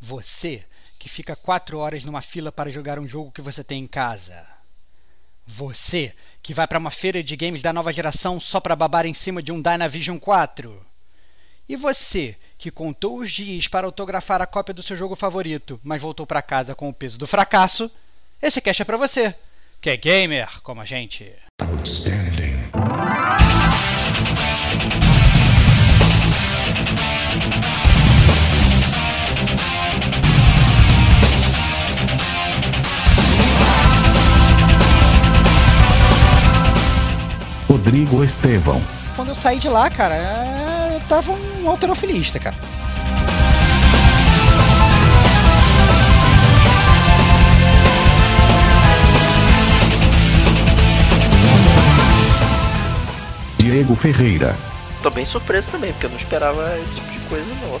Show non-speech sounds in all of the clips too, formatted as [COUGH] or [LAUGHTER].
Você que fica quatro horas numa fila para jogar um jogo que você tem em casa. Você que vai para uma feira de games da nova geração só para babar em cima de um Dynavision 4. E você que contou os dias para autografar a cópia do seu jogo favorito, mas voltou para casa com o peso do fracasso, esse cash é para você, que é gamer como a gente. Outstanding. Rodrigo Estevão. Quando eu saí de lá, cara, eu tava um alterofilista, cara. Diego Ferreira. Tô bem surpreso também, porque eu não esperava esse tipo de coisa não.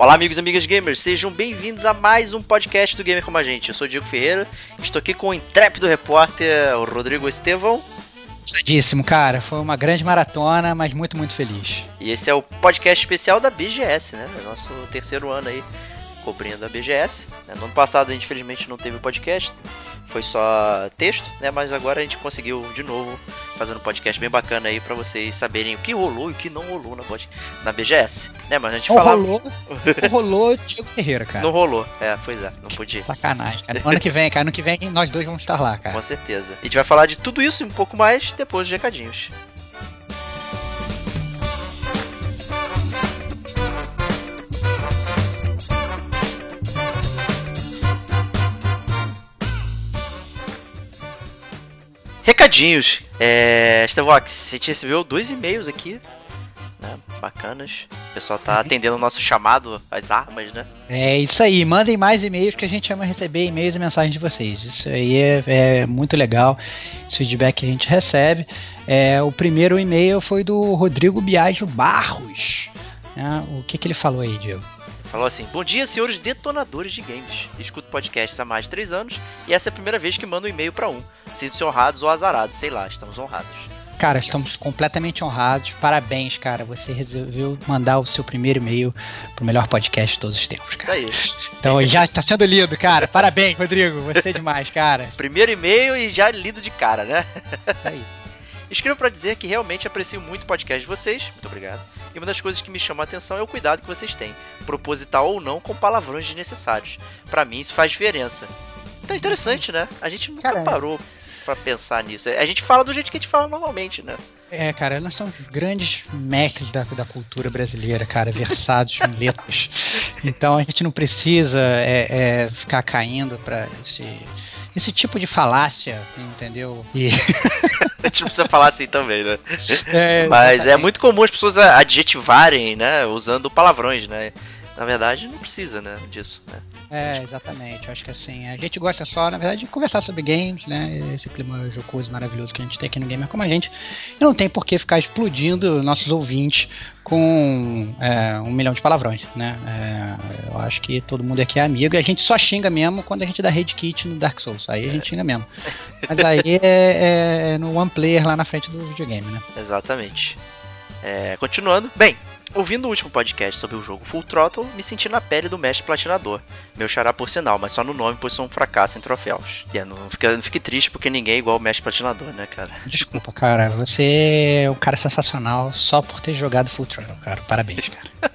Olá, amigos e amigas gamers, sejam bem-vindos a mais um podcast do Gamer Como a Gente. Eu sou o Diego Ferreira, estou aqui com o intrépido repórter o Rodrigo Estevão. Sadíssimo, cara. Foi uma grande maratona, mas muito, muito feliz. E esse é o podcast especial da BGS, né? Nosso terceiro ano aí cobrindo a BGS. No ano passado, a gente, infelizmente, não teve podcast foi só texto, né? Mas agora a gente conseguiu de novo fazendo um podcast bem bacana aí para vocês saberem o que rolou e o que não rolou na, na BGS, né? Mas a gente não falava... rolou, não rolou Diego Ferreira, cara. Não rolou, é, pois é, não podia. Sacanagem, cara. Ano que vem, cara, ano que vem nós dois vamos estar lá, cara. Com certeza. E a gente vai falar de tudo isso e um pouco mais depois dos recadinhos. Recadinhos. É, Stevox, a gente recebeu dois e-mails aqui. Né, bacanas. O pessoal tá uhum. atendendo o nosso chamado às armas, né? É isso aí. Mandem mais e-mails que a gente ama receber e-mails e mensagens de vocês. Isso aí é, é muito legal. Esse feedback que a gente recebe. É, o primeiro e-mail foi do Rodrigo Biagio Barros. É, o que, que ele falou aí, Diego? Falou assim: Bom dia, senhores detonadores de games. Escuto podcasts há mais de 3 anos e essa é a primeira vez que mando um e-mail para um. Sinto-se honrados ou azarados, sei lá, estamos honrados. Cara, estamos completamente honrados. Parabéns, cara. Você resolveu mandar o seu primeiro e-mail pro melhor podcast de todos os tempos, cara. Isso aí. [LAUGHS] Então já está sendo lido, cara. Parabéns, Rodrigo. Você é demais, cara. Primeiro e-mail e já lido de cara, né? Isso aí. [LAUGHS] Escrevo para dizer que realmente aprecio muito o podcast de vocês. Muito obrigado. E uma das coisas que me chama a atenção é o cuidado que vocês têm, proposital ou não, com palavrões desnecessários. Para mim isso faz diferença. Então é interessante, né? A gente nunca Caramba. parou para pensar nisso. A gente fala do jeito que a gente fala normalmente, né? É, cara, nós somos grandes mestres da, da cultura brasileira, cara, versados em letras. [LAUGHS] Então a gente não precisa é, é, ficar caindo para esse, esse tipo de falácia, entendeu? E... a gente não precisa falar assim também, né? [LAUGHS] É, Mas é muito comum as pessoas adjetivarem, né, usando palavrões, né? Na verdade, não precisa, né, disso, né? É, exatamente. Eu acho que assim, a gente gosta só, na verdade, de conversar sobre games, né? Esse clima jocoso maravilhoso que a gente tem aqui no Gamer como a gente. E não tem por que ficar explodindo nossos ouvintes com é, um milhão de palavrões, né? É, eu acho que todo mundo aqui é amigo e a gente só xinga mesmo quando a gente dá Raid Kit no Dark Souls. Aí a gente xinga mesmo. Mas aí é, é, é no One Player lá na frente do videogame, né? Exatamente. É, continuando. Bem, Ouvindo o último podcast sobre o jogo Full Throttle, me senti na pele do mestre platinador. Meu xará por sinal, mas só no nome, pois sou um fracasso em troféus. E yeah, não, fique, não fique triste porque ninguém é igual o mestre platinador, né, cara? Desculpa, cara. Você é um cara sensacional só por ter jogado Full Throttle, cara. Parabéns, cara.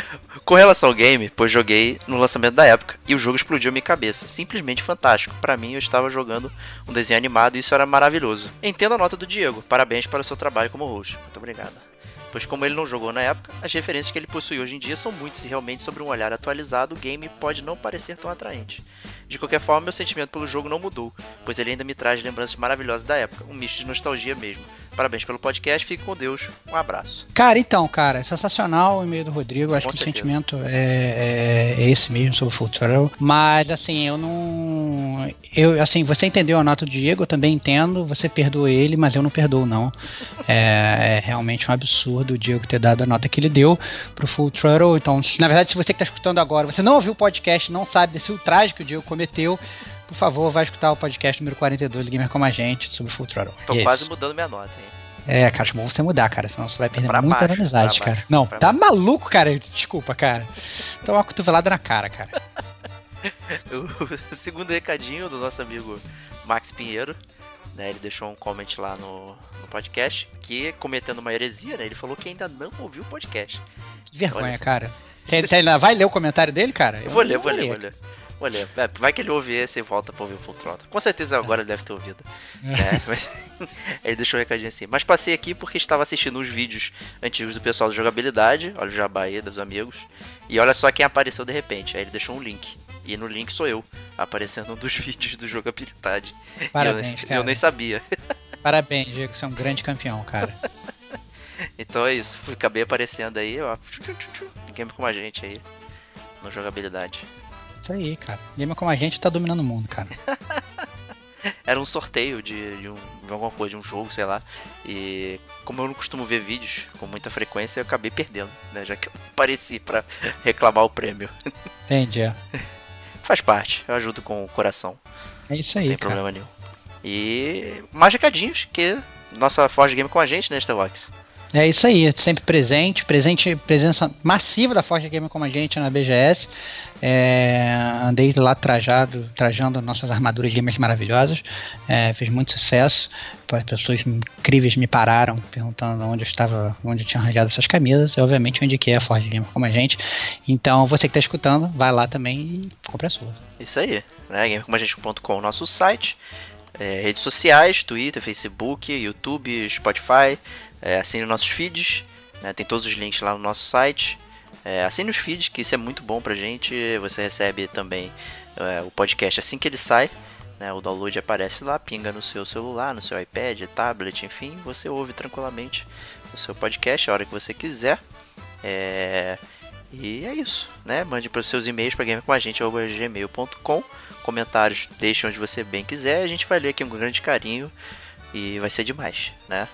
[LAUGHS] Com relação ao game, pois joguei no lançamento da época e o jogo explodiu minha cabeça. Simplesmente fantástico. Para mim, eu estava jogando um desenho animado e isso era maravilhoso. Entendo a nota do Diego. Parabéns para o seu trabalho como host. Muito obrigado pois como ele não jogou na época, as referências que ele possui hoje em dia são muitas e realmente sobre um olhar atualizado o game pode não parecer tão atraente. De qualquer forma, meu sentimento pelo jogo não mudou, pois ele ainda me traz lembranças maravilhosas da época, um misto de nostalgia mesmo. Parabéns pelo podcast, fique com Deus. Um abraço. Cara, então, cara, sensacional o e-mail do Rodrigo. Acho Com que certeza. o sentimento é, é- é esse mesmo sobre o Full Throttle. Mas, assim, eu não. Eu, assim, você entendeu a nota do Diego, eu também entendo. Você perdoa ele, mas eu não perdoo, não. É, é realmente um absurdo o Diego ter dado a nota que ele deu pro Full Throttle. Então, na verdade, se você que tá escutando agora, você não ouviu o podcast, não sabe desse ultraje que o Diego cometeu. Por favor, vai escutar o podcast número 42 do Gamer Como a Gente sobre o Full Throttle. Tô E é quase isso. mudando minha nota, hein? É, cara, acho bom você mudar, cara, senão você vai perder Pra muitas baixo, amizades, pra cara. baixo, Não, tá maluco, cara? Desculpa, cara. Toma uma cotovelada na cara, cara. [LAUGHS] O segundo recadinho do nosso amigo Max Pinheiro, né? Ele deixou um comment lá no, no podcast que, cometendo uma heresia, né? Ele falou que ainda não ouviu o podcast. Que vergonha, cara. Quer- quer- vai ler o comentário dele, cara? Eu vou ler, não vou ler, ler. vou ler. Vou ler. É, vai que ele ouve esse e volta pra ouvir o Full Throttle. Com certeza agora ele deve ter ouvido. né? [LAUGHS] Mas [LAUGHS] ele deixou um recadinho assim. Mas passei aqui porque estava assistindo os vídeos antigos do pessoal do jogabilidade. Olha o jabá aí dos amigos. E olha só quem apareceu de repente. Aí ele deixou um link. E no link sou eu, aparecendo um dos [LAUGHS] vídeos do jogabilidade. Eu, Parabéns, eu cara. nem sabia. Parabéns, Diego, você é um grande campeão, cara. Então é isso. Acabei aparecendo aí, ó. Game com a gente aí. No jogabilidade. Isso aí, cara. Gamer como a gente tá dominando o mundo, cara. [LAUGHS] Era um sorteio de, de, um, de alguma coisa, de um jogo, sei lá. E como eu não costumo ver vídeos com muita frequência, eu acabei perdendo, né? Já que eu apareci pra [LAUGHS] reclamar o prêmio. Entendi. é. [LAUGHS] Faz parte, eu ajudo com o coração, É isso não aí, tem cara. problema nenhum. E mais recadinhos, que nossa Forge Game com a gente, né, Starbox? É isso aí, sempre presente, presente, presença massiva da Forte Gamer como a gente na BGS. É, andei lá trajado, trajando nossas armaduras gamers maravilhosas. É, fez muito sucesso. As Pessoas incríveis me pararam perguntando onde eu estava, onde eu tinha arranjado essas camisas. E obviamente eu indiquei a Forte Gamer como a gente. Então você que está escutando, vai lá também e compre a sua. Isso aí, né? GameComaGente.com, nosso site. É, redes sociais, Twitter, Facebook, YouTube, Spotify. É, assine nossos feeds, né? tem todos os links lá no nosso site. É, assine os feeds, que isso é muito bom pra gente. Você recebe também é, o podcast assim que ele sai. Né? O download aparece lá, pinga no seu celular, no seu iPad, tablet, enfim. Você ouve tranquilamente o seu podcast a hora que você quiser. É, e é isso, né? Mande para os seus e-mails para gamecomagente.gmail.com Comentários deixe onde você bem quiser. A gente vai ler aqui com grande carinho e vai ser demais, né?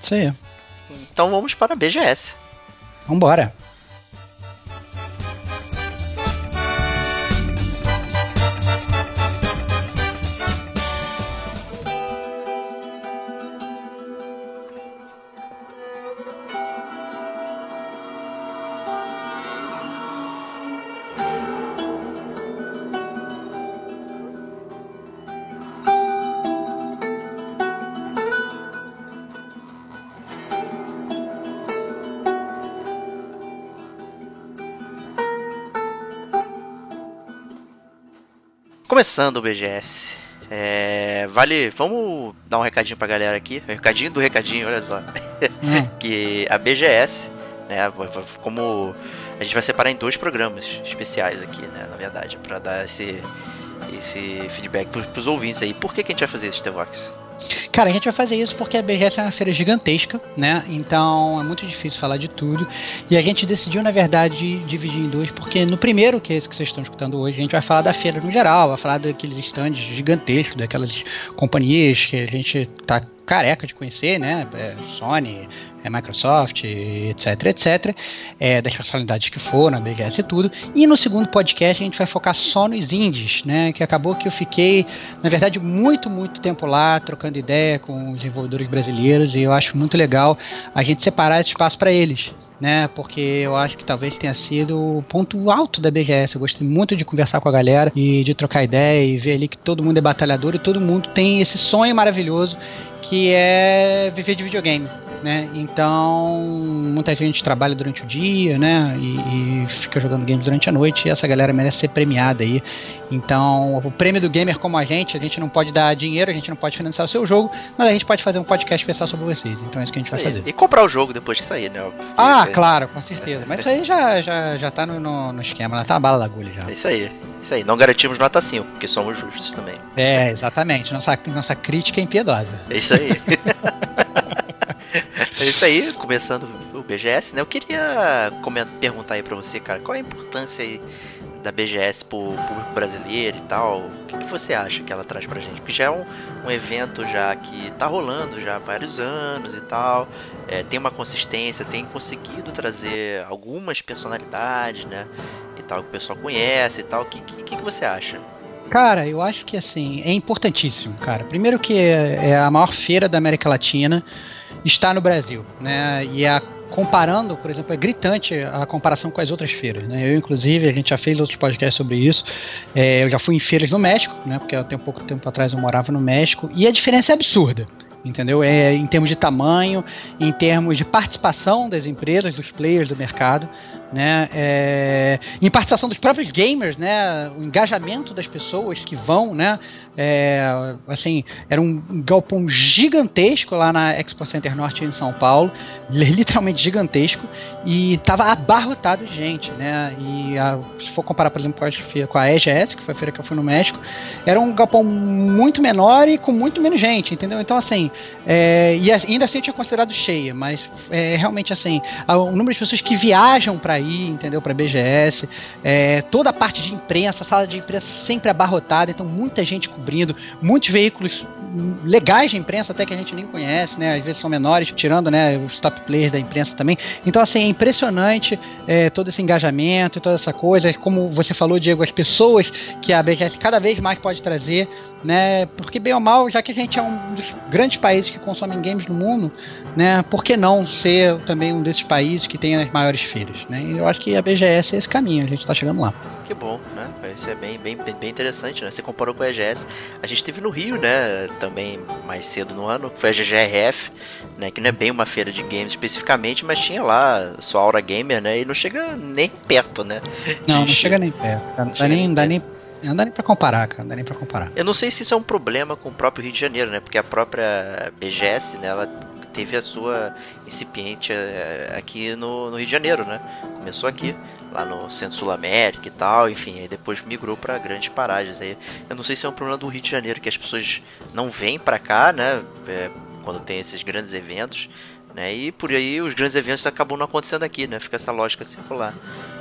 Isso aí. Então vamos para a BGS. Vambora. Começando o BGS. É, vale, vamos dar um recadinho pra galera aqui. Um recadinho do recadinho, olha só. Hum, [LAUGHS] que a BGS, né, como a gente vai separar em dois programas especiais aqui, né, na verdade, pra dar esse esse feedback pros, pros ouvintes aí. Por que, que a gente vai fazer isso, Tevox? Cara, a gente vai fazer isso porque a BGS é uma feira gigantesca, né? Então é muito difícil falar de tudo. E a gente decidiu, na verdade, dividir em dois, porque no primeiro, que é esse que vocês estão escutando hoje, a gente vai falar da feira no geral, vai falar daqueles stands gigantescos, daquelas companhias que a gente tá careca de conhecer, né? É, Sony, é Microsoft, etc, etc. É, das personalidades que foram, a BGS e tudo. E no segundo podcast a gente vai focar só nos indies, né? Que acabou que eu fiquei, na verdade, muito, muito tempo lá, trocando ideia com os desenvolvedores brasileiros, e eu acho muito legal a gente separar esse espaço para eles, né? Porque eu acho que talvez tenha sido o ponto alto da BGS. Eu gostei muito de conversar com a galera e de trocar ideia e ver ali que todo mundo é batalhador e todo mundo tem esse sonho maravilhoso que é viver de videogame. Né? Então, muita gente trabalha durante o dia, né? E, e fica jogando games durante a noite. E essa galera merece ser premiada aí. Então, o prêmio do gamer como a gente, a gente não pode dar dinheiro, a gente não pode financiar o seu jogo, mas a gente pode fazer um podcast especial sobre vocês. Então é isso que a gente vai Isso aí. fazer. E comprar o jogo depois que sair, né? Porque Ah, claro, com certeza. Mas isso aí já, já, já tá no, no, no esquema, tá a bala da agulha já. É isso aí. Isso aí. Não garantimos nota 5, porque somos justos também. É, exatamente. Nossa, nossa crítica é impiedosa. É isso aí. [LAUGHS] É isso aí, começando o BGS, né? Eu queria perguntar aí pra você, cara, qual a importância aí da BGS pro público brasileiro e tal, o que, que, você acha que ela traz pra gente? Porque já é um, um evento já que tá rolando já há vários anos e tal, é, tem uma consistência, tem conseguido trazer algumas personalidades, né, e tal, que o pessoal conhece e tal, o que, que, que você acha? Cara, eu acho que assim, é importantíssimo, cara. Primeiro que é, é a maior feira da América Latina, está no Brasil, né? E a comparando, por exemplo, é gritante a comparação com as outras feiras. Né? Eu, inclusive, a gente já fez outros podcasts sobre isso. É, eu já fui em feiras no México, né? Porque até um pouco tempo atrás eu morava no México, e a diferença é absurda entendeu? É em termos de tamanho, em termos de participação das empresas, dos players do mercado, né? É, em participação dos próprios gamers, né? O engajamento das pessoas que vão, né? É, assim, era um galpão gigantesco lá na Expo Center Norte em São Paulo, literalmente gigantesco, e estava abarrotado de gente, né? E a, se for comparar, por exemplo, com a, com a EGS, que foi a feira que eu fui no México, era um galpão muito menor e com muito menos gente, entendeu? Então, assim, é, e ainda assim eu tinha considerado cheia, mas é, realmente assim, o número de pessoas que viajam para ir, entendeu? Para BGS, é, toda a parte de imprensa, a sala de imprensa sempre abarrotada, então muita gente cobrindo, muitos veículos legais de imprensa até que a gente nem conhece, né? Às vezes são menores, tirando, né, os top players da imprensa também. Então assim, é impressionante é, todo esse engajamento e toda essa coisa, como você falou, Diego, as pessoas que a BGS cada vez mais pode trazer, né? Porque bem ou mal, já que a gente é um dos grandes países que consomem games no mundo, né? Por que não ser também um desses países que tem as maiores feiras, né? Eu acho que a BGS é esse caminho, a gente está chegando lá. Que bom, né? Isso é bem, bem, bem interessante, né? Você comparou com a EGS. A gente teve no Rio, né? Também mais cedo no ano, foi a GGRF, né? Que não é bem uma feira de games especificamente, mas tinha lá sua aura gamer, né? E não chega nem perto, né? Não, não chega nem perto, cara. Não, dá nem, dá nem não dá nem pra comparar, cara. Não dá nem pra comparar. Eu não sei se isso é um problema com o próprio Rio de Janeiro, né? Porque a própria BGS, né? Ela teve a sua incipiente eh, aqui no, no Rio de Janeiro, né? Começou aqui, lá no Centro Sul América e tal, enfim, aí depois migrou para grandes paragens. Aí, eu não sei se é um problema do Rio de Janeiro que as pessoas não vêm para cá, né? É, quando tem esses grandes eventos. Né? E por aí os grandes eventos acabam não acontecendo aqui, né? Fica essa lógica circular.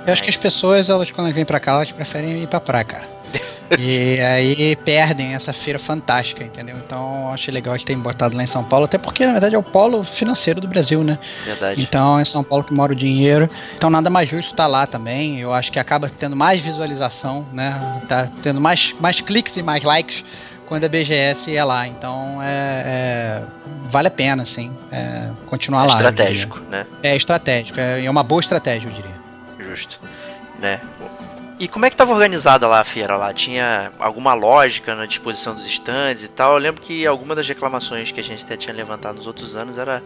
Eu acho que as pessoas, elas quando vêm para cá, elas preferem ir para praia, cara [LAUGHS] e aí perdem essa feira fantástica, entendeu? Então achei legal eles terem botado lá em São Paulo, até porque na verdade é o polo financeiro do Brasil, né? Verdade. Então é São Paulo que mora o dinheiro. Então nada mais justo estar tá lá também. Eu acho que acaba tendo mais visualização, né? Tá tendo mais, mais cliques e mais likes quando a BGS é lá. Então é, é vale a pena, assim, é, continuar é lá. Estratégico, né? É estratégico, é, é uma boa estratégia, eu diria. Justo, né? E como é que estava organizada lá a feira? Lá tinha alguma lógica na disposição dos stands e tal? Eu lembro que alguma das reclamações que a gente até tinha levantado nos outros anos era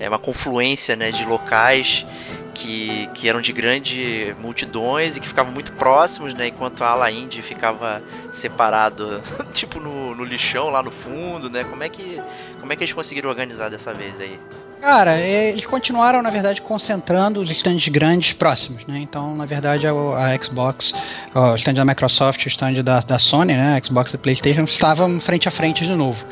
é, uma confluência né, de locais que, que eram de grandes multidões e que ficavam muito próximos, né? Enquanto a ala indie ficava separado, [LAUGHS] tipo no, no lixão lá no fundo, né? Como é que como é que eles conseguiram organizar dessa vez aí? Cara, é, eles continuaram, na verdade, concentrando os stands grandes próximos, né? Então, na verdade, a, a Xbox, o stand da Microsoft, o stand da, da Sony, né? A Xbox e Playstation estavam frente a frente de novo,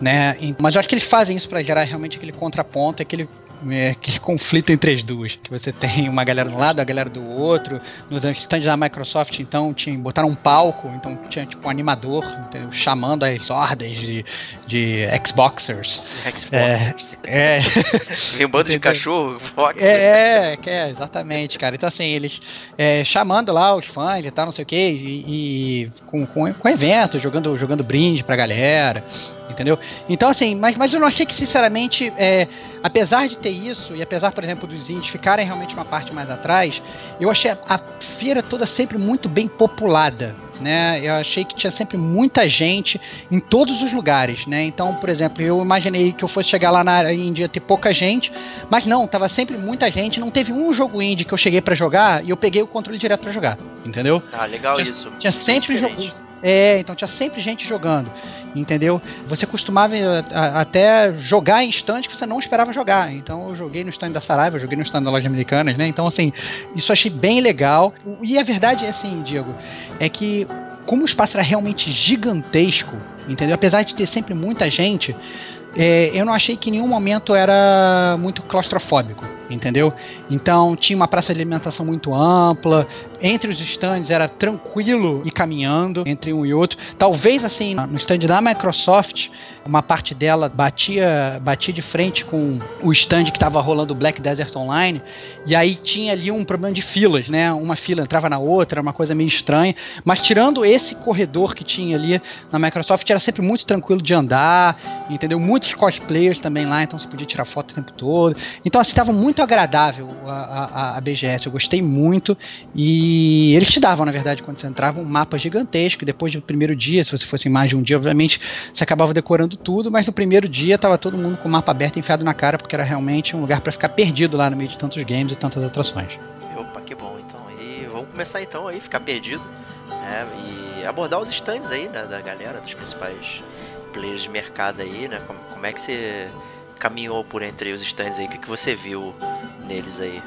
né? Mas eu acho que eles fazem isso para gerar realmente aquele contraponto, aquele é, aquele conflito entre as duas. Que você tem uma galera de um lado, a galera do outro. No stand da Microsoft, então, tinha, botaram um palco, então tinha tipo um animador então, chamando as hordas de, de Xboxers. Xboxers. É. é [LAUGHS] Vem um bando de cachorro, Fox. É, é, é, exatamente, cara. Então, assim, eles é, chamando lá os fãs e tal, não sei o que, e, e com, com, com evento, jogando, jogando brinde pra galera entendeu? Então, assim, mas, mas eu não achei que, sinceramente, é, apesar de ter isso, e apesar, por exemplo, dos índios ficarem realmente uma parte mais atrás, eu achei a, a feira toda sempre muito bem populada. Né, eu achei que tinha sempre muita gente em todos os lugares, né? Então, por exemplo, eu imaginei que eu fosse chegar lá na Índia ter pouca gente, mas não, tava sempre muita gente. Não teve um jogo indie que eu cheguei para jogar e eu peguei o controle direto para jogar, entendeu? Ah, legal tinha, isso. Tinha sempre jogos é, então tinha sempre gente jogando, entendeu? Você costumava eh, até jogar em stand que você não esperava jogar. Então eu joguei no stand da Saraiva, joguei no stand da Loja Americanas, né? Então, assim, isso eu achei bem legal. E a verdade é assim, Diego, é que como o espaço era realmente gigantesco, entendeu? Apesar de ter sempre muita gente, é, eu não achei que em nenhum momento era muito claustrofóbico, entendeu? Então tinha uma praça de alimentação muito ampla, entre os stands era tranquilo e caminhando entre um e outro. Talvez assim, no stand da Microsoft, uma parte dela batia, batia de frente com o stand que estava rolando o Black Desert Online, e aí tinha ali um problema de filas, né? Uma fila entrava na outra, uma coisa meio estranha. Mas tirando esse corredor que tinha ali na Microsoft, era sempre muito tranquilo de andar, entendeu? Muitos cosplayers também lá, então você podia tirar foto o tempo todo. Então assim, estava muito agradável a, a, a BGS, eu gostei muito e eles te davam, na verdade, quando você entrava, um mapa gigantesco. Depois do primeiro dia, se você fosse em mais de um dia, obviamente, você acabava decorando tudo, mas no primeiro dia tava todo mundo com o mapa aberto enfiado na cara, porque era realmente um lugar para ficar perdido lá no meio de tantos games e tantas atrações. Opa, que bom, então. E vamos começar então aí, ficar perdido, né? E abordar os stands aí, né, da galera, dos principais players de mercado aí, né? Como, como é que você caminhou por entre os stands aí? O que, que você viu neles aí?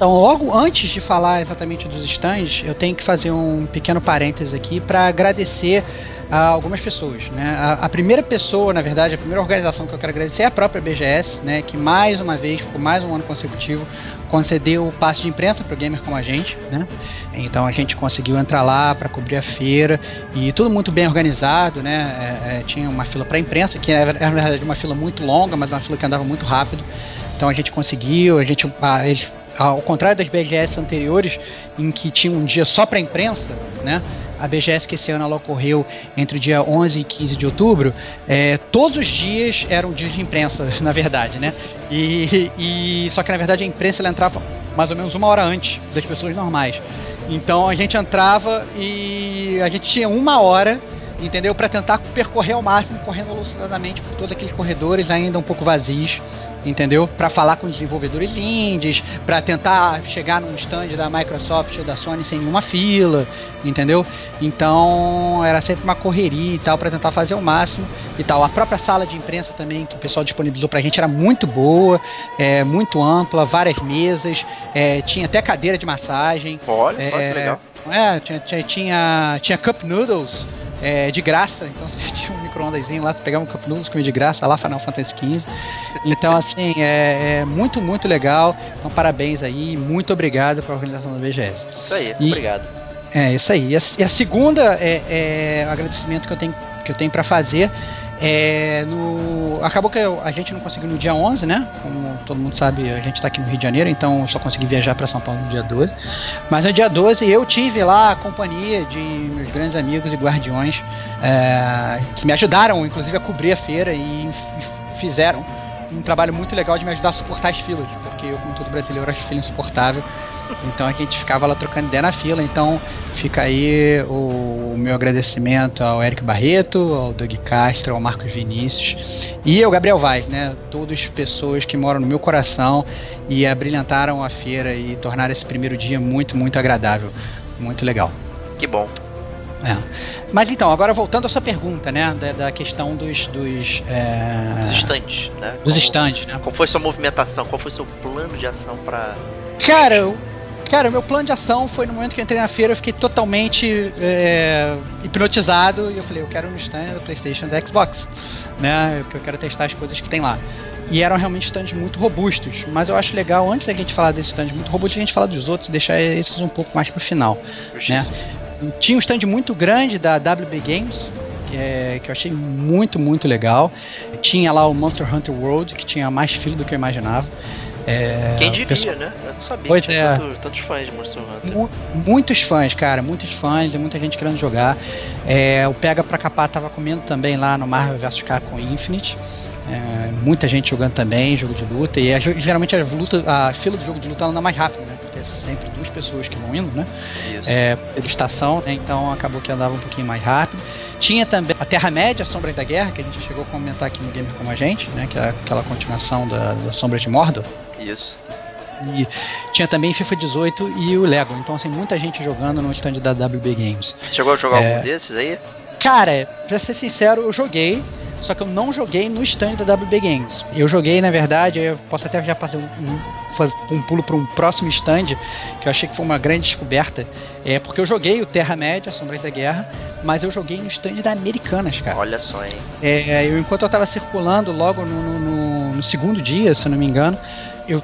Então, logo antes de falar exatamente dos stands, eu tenho que fazer um pequeno parênteses aqui para agradecer a algumas pessoas. Né? A, a, primeira pessoa, na verdade, a primeira organização que eu quero agradecer é a própria BGS, né, que mais uma vez, por mais um ano consecutivo, concedeu o passe de imprensa para o gamer como a gente. Né? Então a gente conseguiu entrar lá para cobrir a feira e tudo muito bem organizado. Né? É, é, tinha uma fila para imprensa, que era, na verdade uma fila muito longa, mas uma fila que andava muito rápido. Então a gente conseguiu, a gente, a, eles ao contrário das BGS anteriores, em que tinha um dia só para imprensa, né? A BGS que esse ano ela ocorreu entre o dia 11 e 15 de outubro, é, todos os dias eram dias de imprensa, [LAUGHS] na verdade, né? E, e só que na verdade a imprensa ela entrava mais ou menos uma hora antes das pessoas normais. Então a gente entrava e a gente tinha uma hora entendeu? Para tentar percorrer ao máximo, correndo alucinadamente por todos aqueles corredores ainda um pouco vazios entendeu? Para falar com os desenvolvedores indies, para tentar chegar num stand da Microsoft ou da Sony sem nenhuma fila, entendeu? Então era sempre uma correria e tal para tentar fazer o máximo e tal. A própria sala de imprensa também que o pessoal disponibilizou pra gente era muito boa, é, muito ampla, várias mesas, é, tinha até cadeira de massagem. Olha só é, que legal. É, tinha, tinha, tinha, tinha cup noodles é, de graça, então você tinha um micro-ondasinho lá, você pegava um Cup Noodles comia de graça, lá Final Fantasy XV. Então, assim, é, é, muito, muito legal. Então, parabéns aí, muito obrigado para a organização da BGS. Isso aí, e, obrigado. É, isso aí. E a, e a segunda é, é, agradecimento que eu tenho, que eu tenho para fazer é, no, acabou que a gente não conseguiu no dia 11, né? Como todo mundo sabe, a gente está aqui no Rio de Janeiro, então eu só consegui viajar para São Paulo no dia 12. Mas no dia 12 eu tive lá a companhia de meus grandes amigos e guardiões é, que me ajudaram, inclusive, a cobrir a feira e fizeram um trabalho muito legal de me ajudar a suportar as filas, porque eu, como todo brasileiro, acho fila insuportável. Então a gente ficava lá trocando ideia na fila. Então fica aí o, meu agradecimento ao Eric Barreto, ao Doug Castro, ao Marcos Vinícius e ao Gabriel Vaz, né? Todas pessoas que moram no meu coração e abrilhantaram a feira e tornaram esse primeiro dia muito, muito agradável. Muito legal. Que bom. É. Mas então, agora voltando à sua pergunta, né? Da, da questão dos. Dos, é... dos estantes, né? Dos estantes, né? Qual foi sua movimentação? Qual foi seu plano de ação para Cara, Cara, meu plano de ação foi no momento que eu entrei na feira, eu fiquei totalmente é, hipnotizado e eu falei, eu quero um stand da Playstation da Xbox, né? Porque eu quero testar as coisas que tem lá. E eram realmente stands muito robustos, mas eu acho legal, antes da gente falar desses stands muito robustos, a gente falar dos outros e deixar esses um pouco mais pro final. Né? Tinha um stand muito grande da WB Games, que, é, que eu achei muito, muito legal. Tinha lá o Monster Hunter World, que tinha mais filo do que eu imaginava. É, Quem diria, pessoal... né? Eu não sabia pois que tinha é. tanto, tantos fãs de Monster Hunter. muitos fãs, cara, muitos fãs e muita gente querendo jogar. É, o Pega pra Capar tava comendo também lá no Marvel vs Capcom Infinite. É, muita gente jogando também, jogo de luta. E a, geralmente a, luta, a fila do jogo de luta anda mais rápido, né? Porque é sempre duas pessoas que vão indo, né? Isso. É, pela estação, né? Então acabou que andava um pouquinho mais rápido. Tinha também a Terra-média, Sombras da Guerra, que a gente chegou a comentar aqui no Game com a gente, né? Que é aquela continuação da, da Sombra de Mordor. Isso. E tinha também FIFA 18 e o Lego. Então, assim, muita gente jogando no stand da WB Games. Você chegou a jogar É. algum desses aí? Cara, pra ser sincero, eu joguei, só que eu não joguei no stand da WB Games. Eu joguei, na verdade, eu posso até já fazer um, um- um pulo para um próximo stand, que eu achei que foi uma grande descoberta. É porque eu joguei o Terra-média, Sombras da Guerra, mas eu joguei no stand da Americanas, cara. Olha só, hein? É, eu, enquanto eu tava circulando logo no, no- no- no segundo dia, se eu não me engano, eu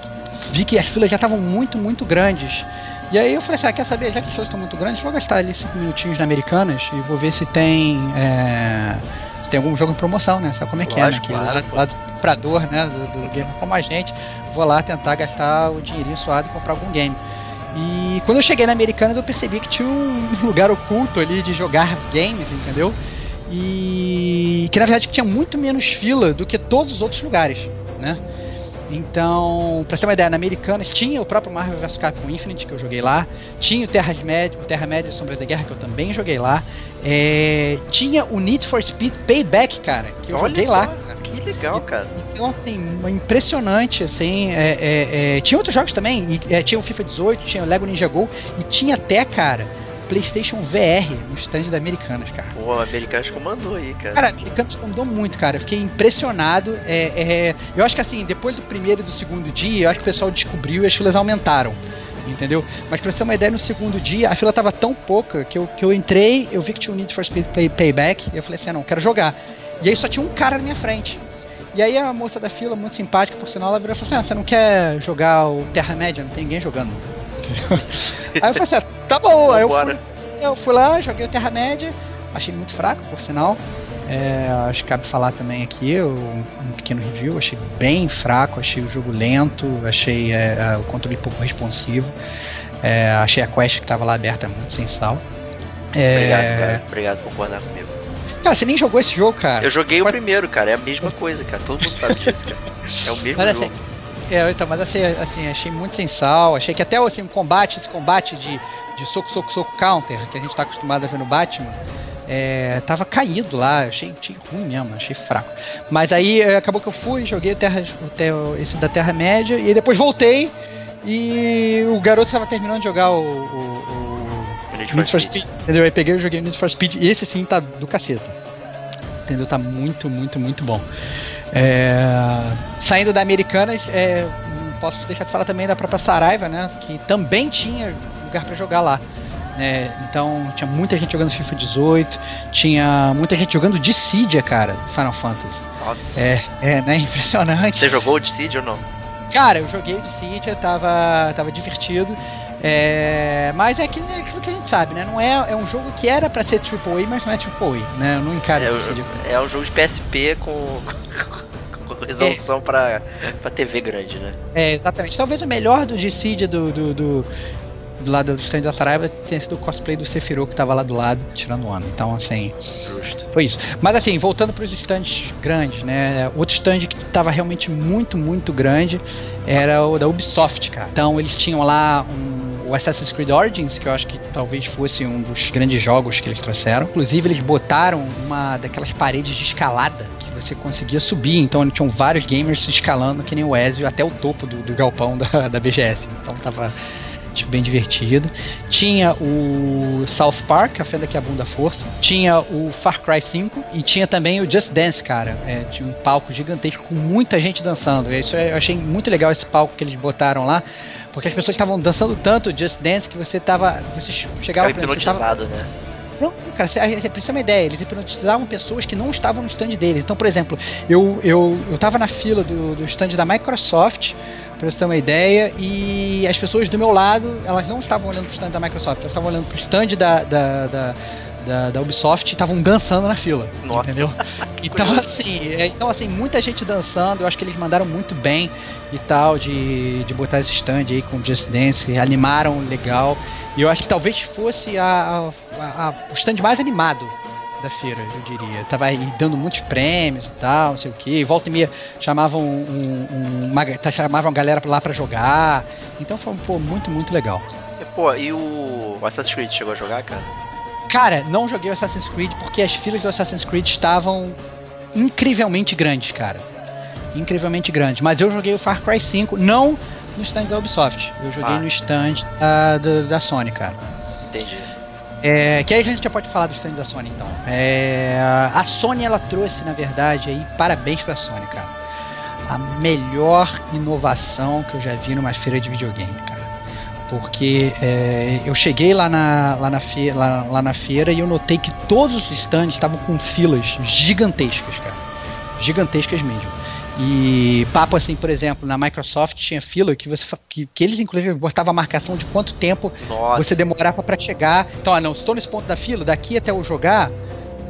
vi que as filas já estavam muito, muito grandes. E aí eu falei assim, ah, quer saber, já que as filas estão muito grandes, vou gastar ali cinco minutinhos na Americanas e vou ver se tem. é, se tem algum jogo em promoção, né? Sabe como é que Lógico, é, né? Que claro. lá, lá do comprador, né? Do, do game como a gente, vou lá tentar gastar o dinheirinho suado e comprar algum game. E quando eu cheguei na Americanas eu percebi que tinha um [LAUGHS] lugar oculto ali de jogar games, entendeu? E que na verdade tinha muito menos fila do que todos os outros lugares, né? Então, pra ter uma ideia, na Americanas tinha o próprio Marvel vs Capcom Infinite, que eu joguei lá, tinha o Terra Média, o Terra Média e Sombras da Guerra, que eu também joguei lá, é, tinha o Need for Speed Payback, cara, que eu Olha joguei só, lá. Que legal, cara. Então, assim, impressionante, assim, é, é, é, tinha outros jogos também, e, é, tinha o FIFA 18, tinha o Lego Ninja Go, e tinha até, cara, PlayStation VR no stand da Americanas, cara. Pô, o Americanos comandou aí, cara. Cara, Americanos mandou muito, cara. Eu fiquei impressionado. É, é, eu acho que assim, depois do primeiro e do segundo dia, eu acho que o pessoal descobriu e as filas aumentaram. Entendeu? Mas pra você ter uma ideia, no segundo dia, a fila tava tão pouca que eu, que eu entrei, eu vi que tinha o Need for Speed Pay- Payback, e eu falei assim, ah, não, quero jogar. E aí só tinha um cara na minha frente. E aí a moça da fila, muito simpática, por sinal, ela virou e falou assim, ah, você não quer jogar o Terra-média? Não tem ninguém jogando. Entendeu? [LAUGHS] aí eu falei assim, ah, tá bom. Aí eu fui, eu fui lá, joguei o Terra-média, achei muito fraco, por sinal. É, acho que cabe falar também aqui um pequeno review. Achei bem fraco, achei o jogo lento, achei é, é, o controle pouco responsivo. é, achei a quest que estava lá aberta muito sem sal. É, Obrigado, cara. Obrigado por concordar comigo. Cara, você nem jogou esse jogo, cara. Eu joguei o primeiro, cara. É a mesma coisa, cara. Todo mundo sabe disso, cara. É o mesmo Mas jogo. assim, é, então, mas assim, assim, achei muito sem sal. Achei que até assim, o combate, esse combate de, de soco, soco, soco counter, que a gente tá acostumado a ver no Batman, é, tava caído lá. Achei, achei ruim mesmo, achei fraco. Mas aí é, acabou que eu fui, joguei o Terra, o Terra- esse da Terra-média, e depois voltei. E o garoto tava terminando de jogar o, o- o Need for Need for Speed. Speed, entendeu? Aí peguei e joguei o Need for Speed e esse sim tá do caceta. Entendeu? Tá muito, muito, muito bom. É, Saindo da Americanas, é, posso deixar de falar também da própria Saraiva, né? Que também tinha lugar pra jogar lá. né? então tinha muita gente jogando FIFA 18, tinha muita gente jogando Dissidia, cara, Final Fantasy. Nossa. É, é, né? [LAUGHS] Impressionante. Você jogou o Dissidia ou não? Cara, eu joguei o Dissidia, tava, tava divertido. É, mas é aquilo, é aquilo que a gente sabe, né? Não é, é um jogo que era pra ser AAA, mas não é AAA, né? Eu não encaro É, o o- Dissidia. é um jogo de PSP com, [LAUGHS] resolução pra, pra TV grande, né? É, exatamente. Talvez o melhor do Dissidia do, do, do, do lado do stand da Saraiva tenha sido o cosplay do Sephiroth que tava lá do lado, tirando o ano. Então, assim, Justo. foi isso. Mas assim, voltando para os stands grandes, né? Outro stand que estava realmente muito, muito grande era o da Ubisoft, cara. Então eles tinham lá um, o Assassin's Creed Origins, que eu acho que talvez fosse um dos grandes jogos que eles trouxeram. Inclusive, eles botaram uma daquelas paredes de escalada você conseguia subir. Então tinham vários gamers escalando, que nem o Ezio, até o topo do, do galpão da, [LAUGHS] da BGS. Então tava acho bem divertido. Tinha o South Park, a Fenda que abunda a força. Tinha o Far Cry 5 e tinha também o Just Dance, cara. É, tinha um palco gigantesco com muita gente dançando. Isso eu achei muito legal esse palco que eles botaram lá, porque as pessoas estavam dançando tanto Just Dance que você tava, você chegava, exemplo, você tava- hipnotizado, né? Não, cara, você, você precisa ter uma ideia, eles hipnotizavam pessoas que não estavam no stand deles. Então, por exemplo, eu, eu, eu tava na fila do, do stand da Microsoft, pra você ter uma ideia, e as pessoas do meu lado, elas não estavam olhando pro stand da Microsoft, elas estavam olhando pro stand da, da, da, da, da Ubisoft estavam dançando na fila. Nossa. Entendeu? [LAUGHS] Então assim, é, então assim, muita gente dançando, eu acho que eles mandaram muito bem e tal, de, de botar esse stand aí com Just Dance, animaram legal. E eu acho que talvez fosse a, a- a- o stand mais animado da feira, eu diria. Tava aí dando muitos prêmios e tal, não sei o que. Volta e meia chamavam, um, um- uma, tá- chamavam a galera lá pra jogar. Então foi pô, muito, muito legal. Pô, e o Assassin's Creed chegou a jogar, cara? Cara, não joguei o Assassin's Creed porque as filas do Assassin's Creed estavam incrivelmente grandes, cara. Incrivelmente grandes. Mas eu joguei o Far Cry 5, não no stand da Ubisoft. Eu joguei Ah. no stand da, do- da Sony, cara. Entendi. É, que aí a gente já pode falar do stand da Sony então. É, a Sony ela trouxe, na verdade, aí, parabéns pra Sony, cara. A melhor inovação que eu já vi numa feira de videogame, cara. Porque é, eu cheguei lá na, lá, na fe, lá, lá na feira e eu notei que todos os stands estavam com filas gigantescas, cara. Gigantescas mesmo. E papo assim, por exemplo, na Microsoft tinha fila que você que, que eles inclusive botavam a marcação de quanto tempo Nossa. você demorava pra chegar. Então, ah, não, estou nesse ponto da fila, daqui até eu jogar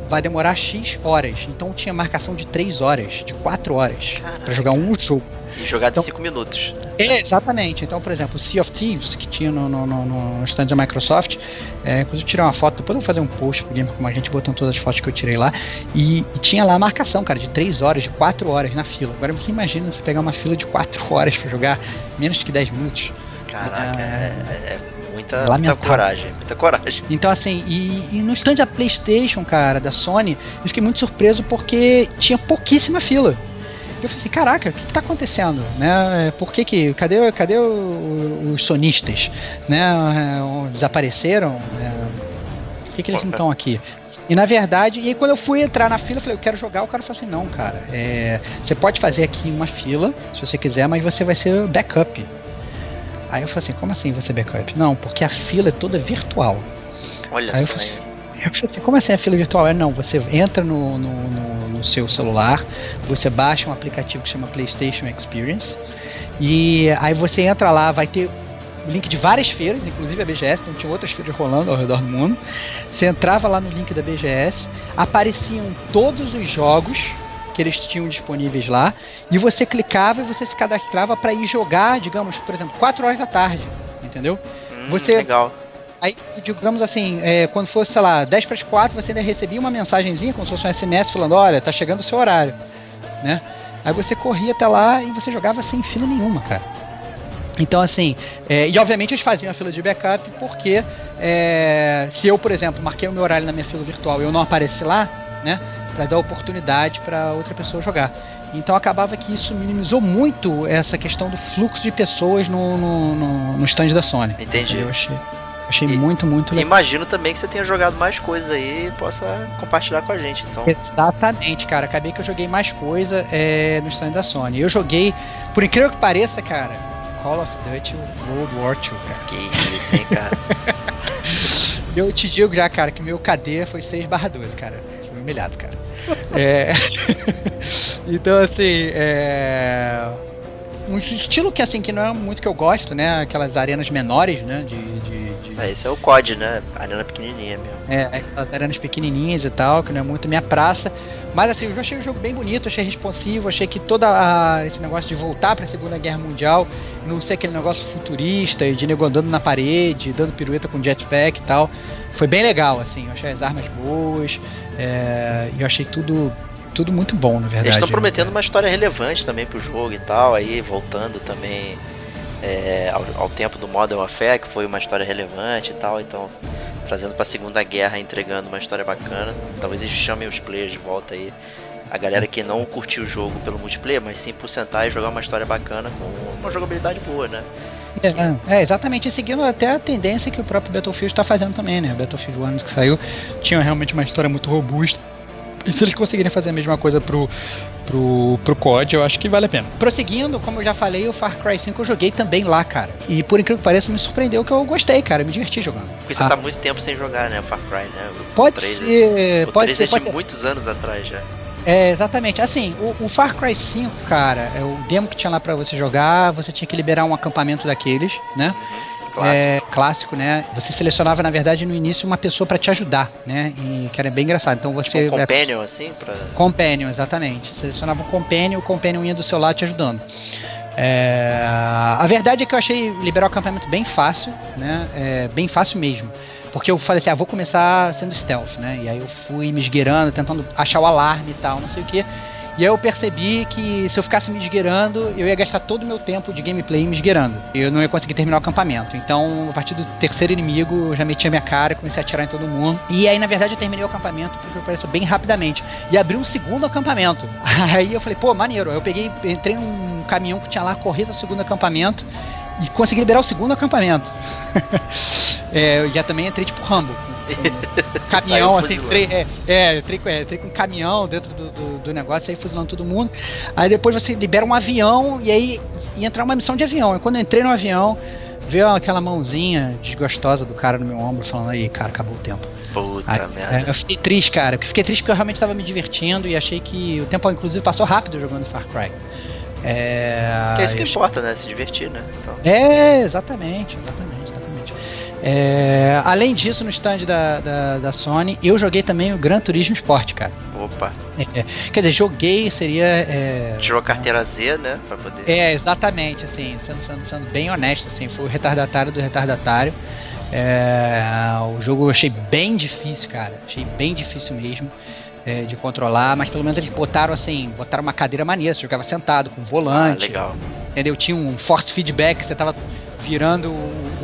vai demorar X horas. Então tinha marcação de 3 horas, de 4 horas pra jogar um jogo. E jogar de Então- 5 minutos. É, exatamente. Então, por exemplo, o Sea of Thieves, que tinha no, no, no, no stand da Microsoft, é, inclusive eu tirei uma foto, depois eu vou fazer um post pro Gamer como a gente botando todas as fotos que eu tirei lá, e, e tinha lá a marcação, cara, de 3 horas, de 4 horas na fila. Agora você imagina você pegar uma fila de 4 [LAUGHS] horas pra jogar menos que 10 minutos. Caraca, é, é muita, muita Ah. Lamentável. coragem. Muita coragem. Então, assim, e, e no stand da PlayStation, cara, da Sony, eu fiquei muito surpreso porque tinha pouquíssima fila. Eu falei assim, caraca, o que, que tá acontecendo? Né? Por que que. Cadê, cadê o- os sonistas? Né? É, Desapareceram? É, por que, que eles não estão aqui? E na verdade, e aí quando eu fui entrar na fila, eu falei, eu quero jogar, o cara falou assim, não, cara, é, você pode fazer aqui uma fila, se você quiser, mas você vai ser backup. Aí eu falei assim, como assim você backup? Não, porque a fila é toda virtual. Olha Aí eu só, falei, hein? Eu falei assim, como assim a fila virtual? É não, você entra no, no, no- no seu celular, você baixa um aplicativo que chama PlayStation Experience, e aí você entra lá, vai ter link de várias feiras, inclusive a BGS, então tinha outras feiras rolando ao redor do mundo. Você entrava lá no link da BGS, apareciam todos os jogos que eles tinham disponíveis lá, e você clicava e você se cadastrava para ir jogar, digamos, por exemplo, 4 horas da tarde, entendeu? Hum, você- Legal. Aí, digamos assim, é, quando fosse, sei lá, 10 para as 4, você ainda recebia uma mensagenzinha, como se fosse um SMS, falando: olha, tá chegando o seu horário, né? Aí você corria até lá e você jogava sem fila nenhuma, cara. Então, assim, é, e obviamente eles faziam a fila de backup porque é, se eu, por exemplo, marquei o meu horário na minha fila virtual e eu não apareci lá, né, para dar oportunidade para outra pessoa jogar. Então acabava que isso minimizou muito essa questão do fluxo de pessoas no, no, no, no stand da Sony. Entendi. Eu achei, achei E- muito, muito legal. Imagino também que você tenha jogado mais coisas aí e possa compartilhar com a gente, então. Exatamente, cara. Acabei que eu joguei mais coisa é, no stand da Sony. Eu joguei, por incrível que pareça, cara, Call of Duty World War II, cara. Que isso, hein, cara. [LAUGHS] Eu te digo já, cara, que meu KD foi 6 barra 12, cara. Fui humilhado, cara. [LAUGHS] É... [LAUGHS] então, assim, é... Um estilo que, assim, que não é muito que eu gosto, né? Aquelas arenas menores, né? De... de, É, esse é o COD, né? Arena pequenininha mesmo. É, aquelas arenas pequenininhas e tal, que não é muito minha praça. Mas assim, eu já achei o jogo bem bonito, achei responsivo, achei que todo esse negócio de voltar pra Segunda Guerra Mundial, não ser aquele negócio futurista e de nego andando na parede, dando pirueta com jetpack e tal, foi bem legal, assim. Eu achei as armas boas, é, e eu achei tudo, tudo muito bom, na verdade. Eles estão prometendo É. uma história relevante também pro jogo e tal, aí voltando também é, ao, ao tempo do Modern Warfare, que foi uma história relevante e tal, então trazendo pra Segunda Guerra, entregando uma história bacana. Talvez eles chamem os players de volta aí. A galera que não curtiu o jogo pelo multiplayer, mas sim por sentar e jogar uma história bacana com uma jogabilidade boa, né? É, é, exatamente, e seguindo até a tendência que o próprio Battlefield está fazendo também, né? Battlefield 1 que saiu tinha realmente uma história muito robusta. E se eles conseguirem fazer a mesma coisa pro, pro, pro COD, eu acho que vale a pena. Prosseguindo, como eu já falei, o Far Cry 5 eu joguei também lá, cara. E por incrível que pareça, me surpreendeu que eu gostei, cara. Me diverti jogando. Porque você Ah, tá muito tempo sem jogar, né? Far Cry, né? O Pode 3 ser, O pode 3 ser, é pode de ser. muitos anos atrás já. É, exatamente. Assim, o, o Far Cry 5, cara, é o demo que tinha lá pra você jogar, você tinha que liberar um acampamento daqueles, né? Clássico. É, clássico, né? Você selecionava, na verdade, no início uma pessoa pra te ajudar, né? E que era bem engraçado. Então você. um companion, assim, pra... Companion, exatamente. Selecionava um Companion, o Companion ia do seu lado te ajudando. É, a verdade é que eu achei liberar o acampamento bem fácil, né? É, bem fácil mesmo. Porque eu falei assim, ah, vou começar sendo stealth, né? E aí eu fui me esgueirando, tentando achar o alarme e tal, não sei o que. E aí eu percebi que se eu ficasse me esgueirando, eu ia gastar todo o meu tempo de gameplay me esgueirando. Eu não ia conseguir terminar o acampamento. Então, a partir do terceiro inimigo, eu já meti a minha cara, comecei a atirar em todo mundo. E aí, na verdade, eu terminei o acampamento, porque pareceu bem rapidamente. E abri um segundo acampamento. [LAUGHS] Aí eu falei, pô, maneiro. Eu peguei, entrei num caminhão que tinha lá, corri do segundo acampamento. e consegui liberar o segundo acampamento. [LAUGHS] é, eu já também entrei tipo Rambo. [LAUGHS] Caminhão, assim, entrei, é, é, é, entrei com um caminhão dentro do, do, do, negócio, aí fuzilando todo mundo. Aí depois você libera um avião e aí ia entrar uma missão de avião. E quando eu entrei no avião, veio aquela mãozinha desgostosa do cara no meu ombro falando aí, cara, acabou o tempo. Puta Aí, merda. é, eu fiquei triste, cara. Fiquei triste porque eu realmente estava me divertindo e achei que o tempo, inclusive, passou rápido jogando Far Cry. É, Que é isso que importa, né? Se divertir, né? Então, é, exatamente, exatamente. É, além disso, no stand da, da, da Sony, eu joguei também o Gran Turismo Sport, cara. opa. É, quer dizer, joguei seria. É, Tirou a carteira Z, né? Pra poder. é, exatamente, assim, sendo, sendo, sendo bem honesto, assim, foi o retardatário do retardatário. É, o jogo eu achei bem difícil, cara. Achei bem difícil mesmo é, de controlar, mas pelo menos eles botaram assim, botaram uma cadeira maneira, você jogava sentado, com Ah, volante. legal. entendeu? Tinha um force feedback, você tava virando o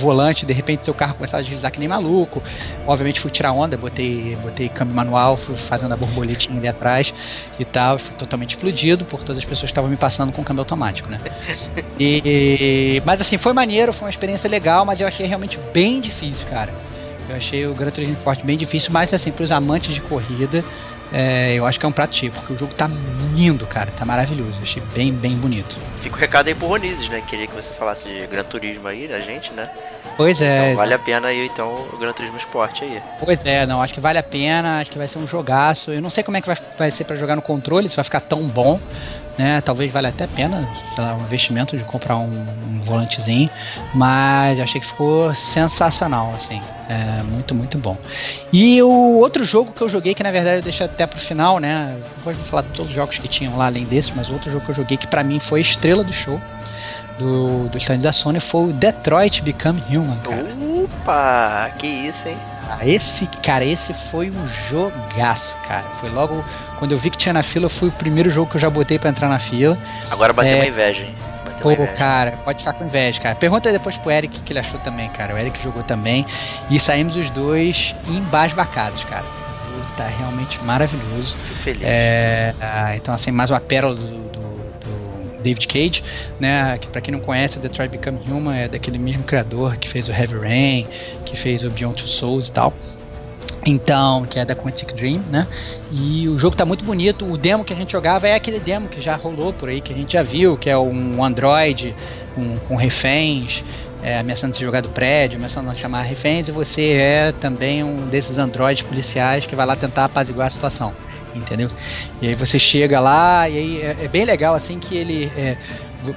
volante, de repente seu carro começava a deslizar que nem maluco. Obviamente fui tirar onda, botei, botei câmbio manual, fui fazendo a borboletinha ali atrás e tal, fui totalmente explodido por todas as pessoas que estavam me passando com câmbio automático, né? [LAUGHS] E, mas assim, foi maneiro, foi uma experiência legal, mas eu achei realmente bem difícil, cara. Eu achei o Gran Turismo Sport bem difícil, mas assim, pros amantes de corrida, é, eu acho que é um prato cheio, porque o jogo tá lindo, cara, tá maravilhoso. Eu achei bem, bem bonito. Fica o recado aí pro Ronizes, né? Queria que você falasse de Gran Turismo aí, da gente, né? Pois é, Então vale a pena aí, então, o Gran Turismo Sport aí. Pois é, não, acho que vale a pena, acho que vai ser um jogaço. Eu não sei como é que vai, vai ser pra jogar no controle, se vai ficar tão bom, né? Talvez valha até a pena, sei lá, um investimento de comprar um, um volantezinho, mas achei que ficou sensacional, assim. É muito, muito bom. E o outro jogo que eu joguei, que na verdade eu deixei até pro final, né? Não vou falar de todos os jogos que tinham lá além desse, mas o outro jogo que eu joguei que pra mim foi a estrela do show do, do stand da Sony foi o Detroit Become Human, cara. Opa! Que isso, hein? Ah, Esse, cara, esse foi um jogaço, cara. Foi logo quando eu vi que tinha na fila, foi o primeiro jogo que eu já botei pra entrar na fila. Agora bateu É. uma inveja, hein? Pô, cara, pode ficar com inveja, cara. Pergunta depois pro Eric que ele achou também, cara. O Eric jogou também. E saímos os dois embasbacados, cara. Tá realmente maravilhoso. Fico feliz. É, ah, então, assim, mais uma pérola do- do David Cage, né? Que pra quem não conhece, Detroit Become Human é daquele mesmo criador que fez o Heavy Rain, que fez o Beyond Two Souls e tal. Então, que é da Quantic Dream, né? E o jogo tá muito bonito. O demo que a gente jogava é aquele demo que já rolou por aí, que a gente já viu, que é um Android com, com reféns, é, ameaçando se jogar do prédio, ameaçando chamar reféns, e você é também um desses androides policiais que vai lá tentar apaziguar a situação. Entendeu? E aí você chega lá, e aí é, é bem legal assim que ele. é, vo-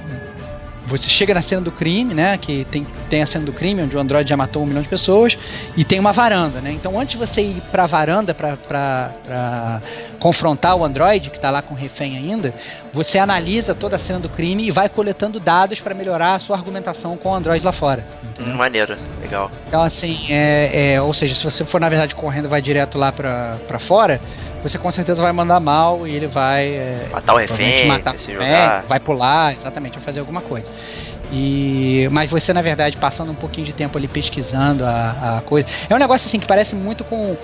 você chega na cena do crime, né? Que tem, tem a cena do crime, onde o Android já matou um milhão de pessoas, e tem uma varanda, né? Então antes de você ir pra varanda pra, pra, pra confrontar o Android, que tá lá com refém ainda, você analisa toda a cena do crime e vai coletando dados para melhorar a sua argumentação com o Android lá fora. Hum, maneiro, legal. Então, assim, é, é, ou seja, se você for na verdade correndo e vai direto lá pra, pra fora, você com certeza vai mandar mal e ele vai. É, Matar o refém, matar se é, jogar. vai pular, exatamente, vai fazer alguma coisa. E, mas você, na verdade, passando um pouquinho de tempo ali pesquisando a, a coisa. É um negócio assim que parece muito com.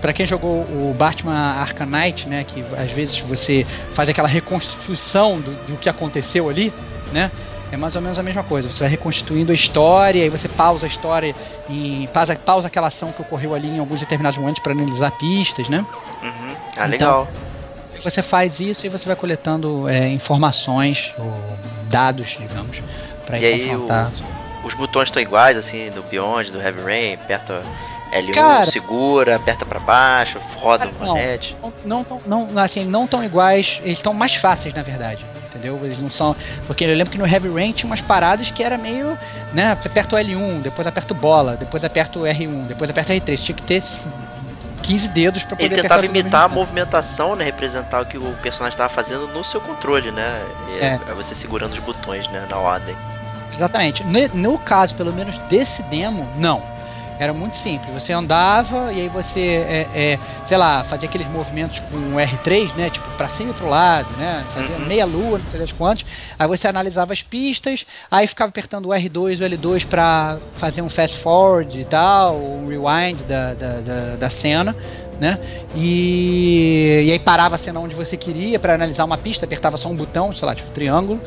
Pra quem jogou o Batman Arkham Knight, né? Que às vezes você faz aquela reconstrução do, do que aconteceu ali, né? É mais ou menos a mesma coisa. Você vai reconstituindo a história e você pausa a história em. Pausa, pausa aquela ação que ocorreu ali em alguns determinados momentos para analisar pistas, né? Uhum. Ah, Então, legal. Você faz isso e você vai coletando é, informações ou dados, digamos, para E ir aí, confrontar. Os botões estão iguais, assim, do Beyond, do Heavy Rain, aperta L1, Cara- segura, aperta pra baixo, roda o manete. Não, não, não, não, assim, não tão iguais, eles estão mais fáceis na verdade. Entendeu? Eles não são. Porque eu lembro que no Heavy Rain tinha umas paradas que era meio. né? Você aperta o L1, depois aperta o bola, depois aperta o R1, depois aperta o R3. Tinha que ter 15 dedos pra poder Ele tentava imitar a movimentação, né? Representar o que o personagem estava fazendo no seu controle, né? É, É. é você segurando os botões, né? Na ordem. Exatamente. No, no caso, pelo menos desse demo, não. Era muito simples. Você andava e aí você, é, é, sei lá, fazia aqueles movimentos com o R3, né? Tipo, pra cima e pro lado, né? Fazia Uhum. meia lua, não sei das quantas. Aí você analisava as pistas, aí ficava apertando o R2 e o L2 pra fazer um fast forward e tal, um rewind da, da, da, da cena, né? E, e aí parava a cena onde você queria para analisar uma pista, apertava só um botão, sei lá, tipo triângulo,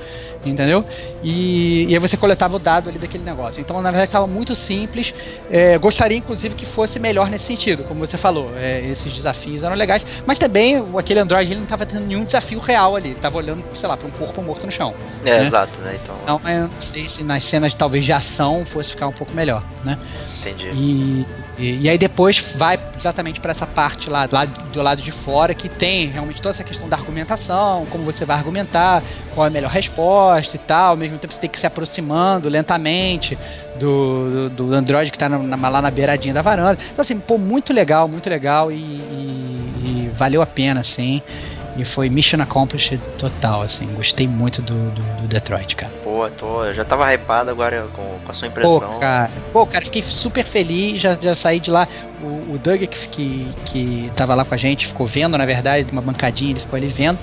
entendeu? E, e aí você coletava o dado ali daquele negócio. Então, na verdade, estava muito simples. É, gostaria, inclusive, que fosse melhor nesse sentido, como você falou. É, esses desafios eram legais, mas também aquele Android ele não estava tendo nenhum desafio real ali. Estava olhando, sei lá, para um corpo morto no chão. É, né? exato, né? Então, Então, eu não sei se nas cenas talvez de ação fosse ficar um pouco melhor, né? entendi. E, e, e aí depois vai exatamente para essa parte lá, lá do lado de fora que tem realmente toda essa questão da argumentação, como você vai argumentar, qual é a melhor resposta e tal. Ao mesmo tempo você tem que se aproximando lentamente do, do, do Android que tá na- lá na beiradinha da varanda. Então assim, pô, muito legal, muito legal e, e- e valeu a pena, assim. E foi mission accomplished total, assim. Gostei muito do, do, do Detroit, cara. Pô, tô, eu já tava hypado agora com, com a sua Pô, impressão. cara, pô, cara, fiquei super feliz, já, já saí de lá. O, o Doug, que, que, que tava lá com a gente, ficou vendo, na verdade, uma bancadinha, ele ficou ali vendo.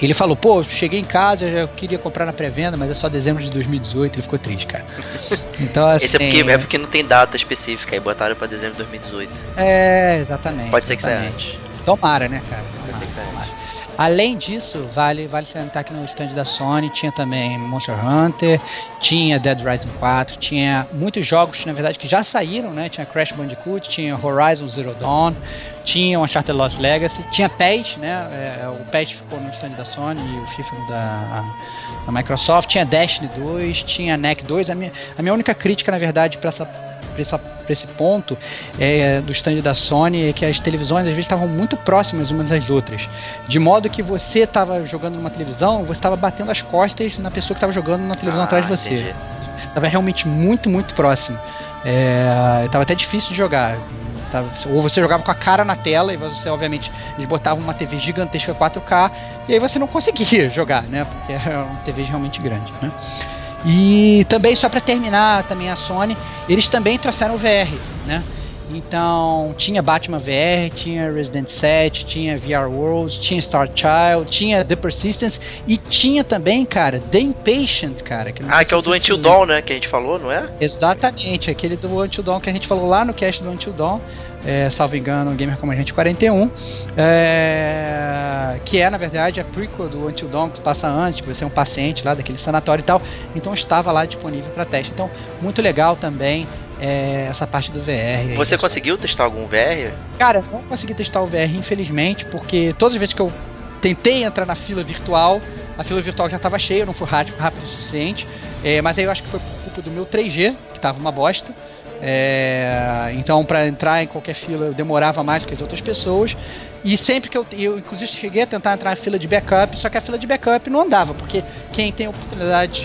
Ele falou, pô, cheguei em casa, eu já queria comprar na pré-venda, mas é só dezembro de 2018, ele ficou triste, cara. [LAUGHS] Então, assim. Esse é porque, é porque não tem data específica, aí botaram pra dezembro de 2018. é, exatamente. Pode ser que saia antes. Tomara, né, cara? Pode ser que saia Tomara. antes. Além disso, vale, vale salientar que no stand da Sony tinha também Monster Hunter, tinha Dead Rising 4, tinha muitos jogos, na verdade, que já saíram, né? Tinha Crash Bandicoot, tinha Horizon Zero Dawn, tinha Uncharted Lost Legacy, tinha PES, né? é, o PES ficou no stand da Sony e o FIFA da, da Microsoft, tinha Destiny 2, tinha NEC 2. A minha, a minha única crítica, na verdade, para essa pra esse ponto é, do stand da Sony é que as televisões às vezes estavam muito próximas umas das outras. De modo que você estava jogando numa televisão, você estava batendo as costas na pessoa que estava jogando na televisão Ah, atrás de você. entendi. Tava realmente muito, muito próximo. É, tava até difícil de jogar. Tava- ou você jogava com a cara na tela e você, obviamente, eles botavam uma TV gigantesca 4K e aí você não conseguia [LAUGHS] jogar, né? Porque era uma TV realmente grande, né? E também, só para terminar, também a Sony, eles também trouxeram o VR, né? Então, tinha Batman VR, tinha Resident 7, tinha VR Worlds, tinha Star Child, tinha The Persistence e tinha também, cara, The Impatient, cara. não Ah, que é o do Until. Dawn, né? Que a gente falou, não é? Exatamente, aquele do Until Dawn que a gente falou lá no cast do Until Dawn, é, salvo engano, Gamer Como a Gente 41, é, que é na verdade a prequel do Until Dawn que se passa antes, que você é um paciente lá daquele sanatório e tal, então estava lá disponível para teste. Então, muito legal também é, essa parte do VR. aí. Você conseguiu testar algum VR? Cara, não consegui testar o VR, infelizmente, porque todas as vezes que eu tentei entrar na fila virtual, a fila virtual já estava cheia, eu não fui rápido, rápido o suficiente. É, mas aí eu acho que foi por culpa do meu 3G, que tava uma bosta. É, então, para entrar em qualquer fila, eu demorava mais que as outras pessoas. E sempre que eu, eu, inclusive, cheguei a tentar entrar na fila de backup, só que a fila de backup não andava, porque quem tem a oportunidade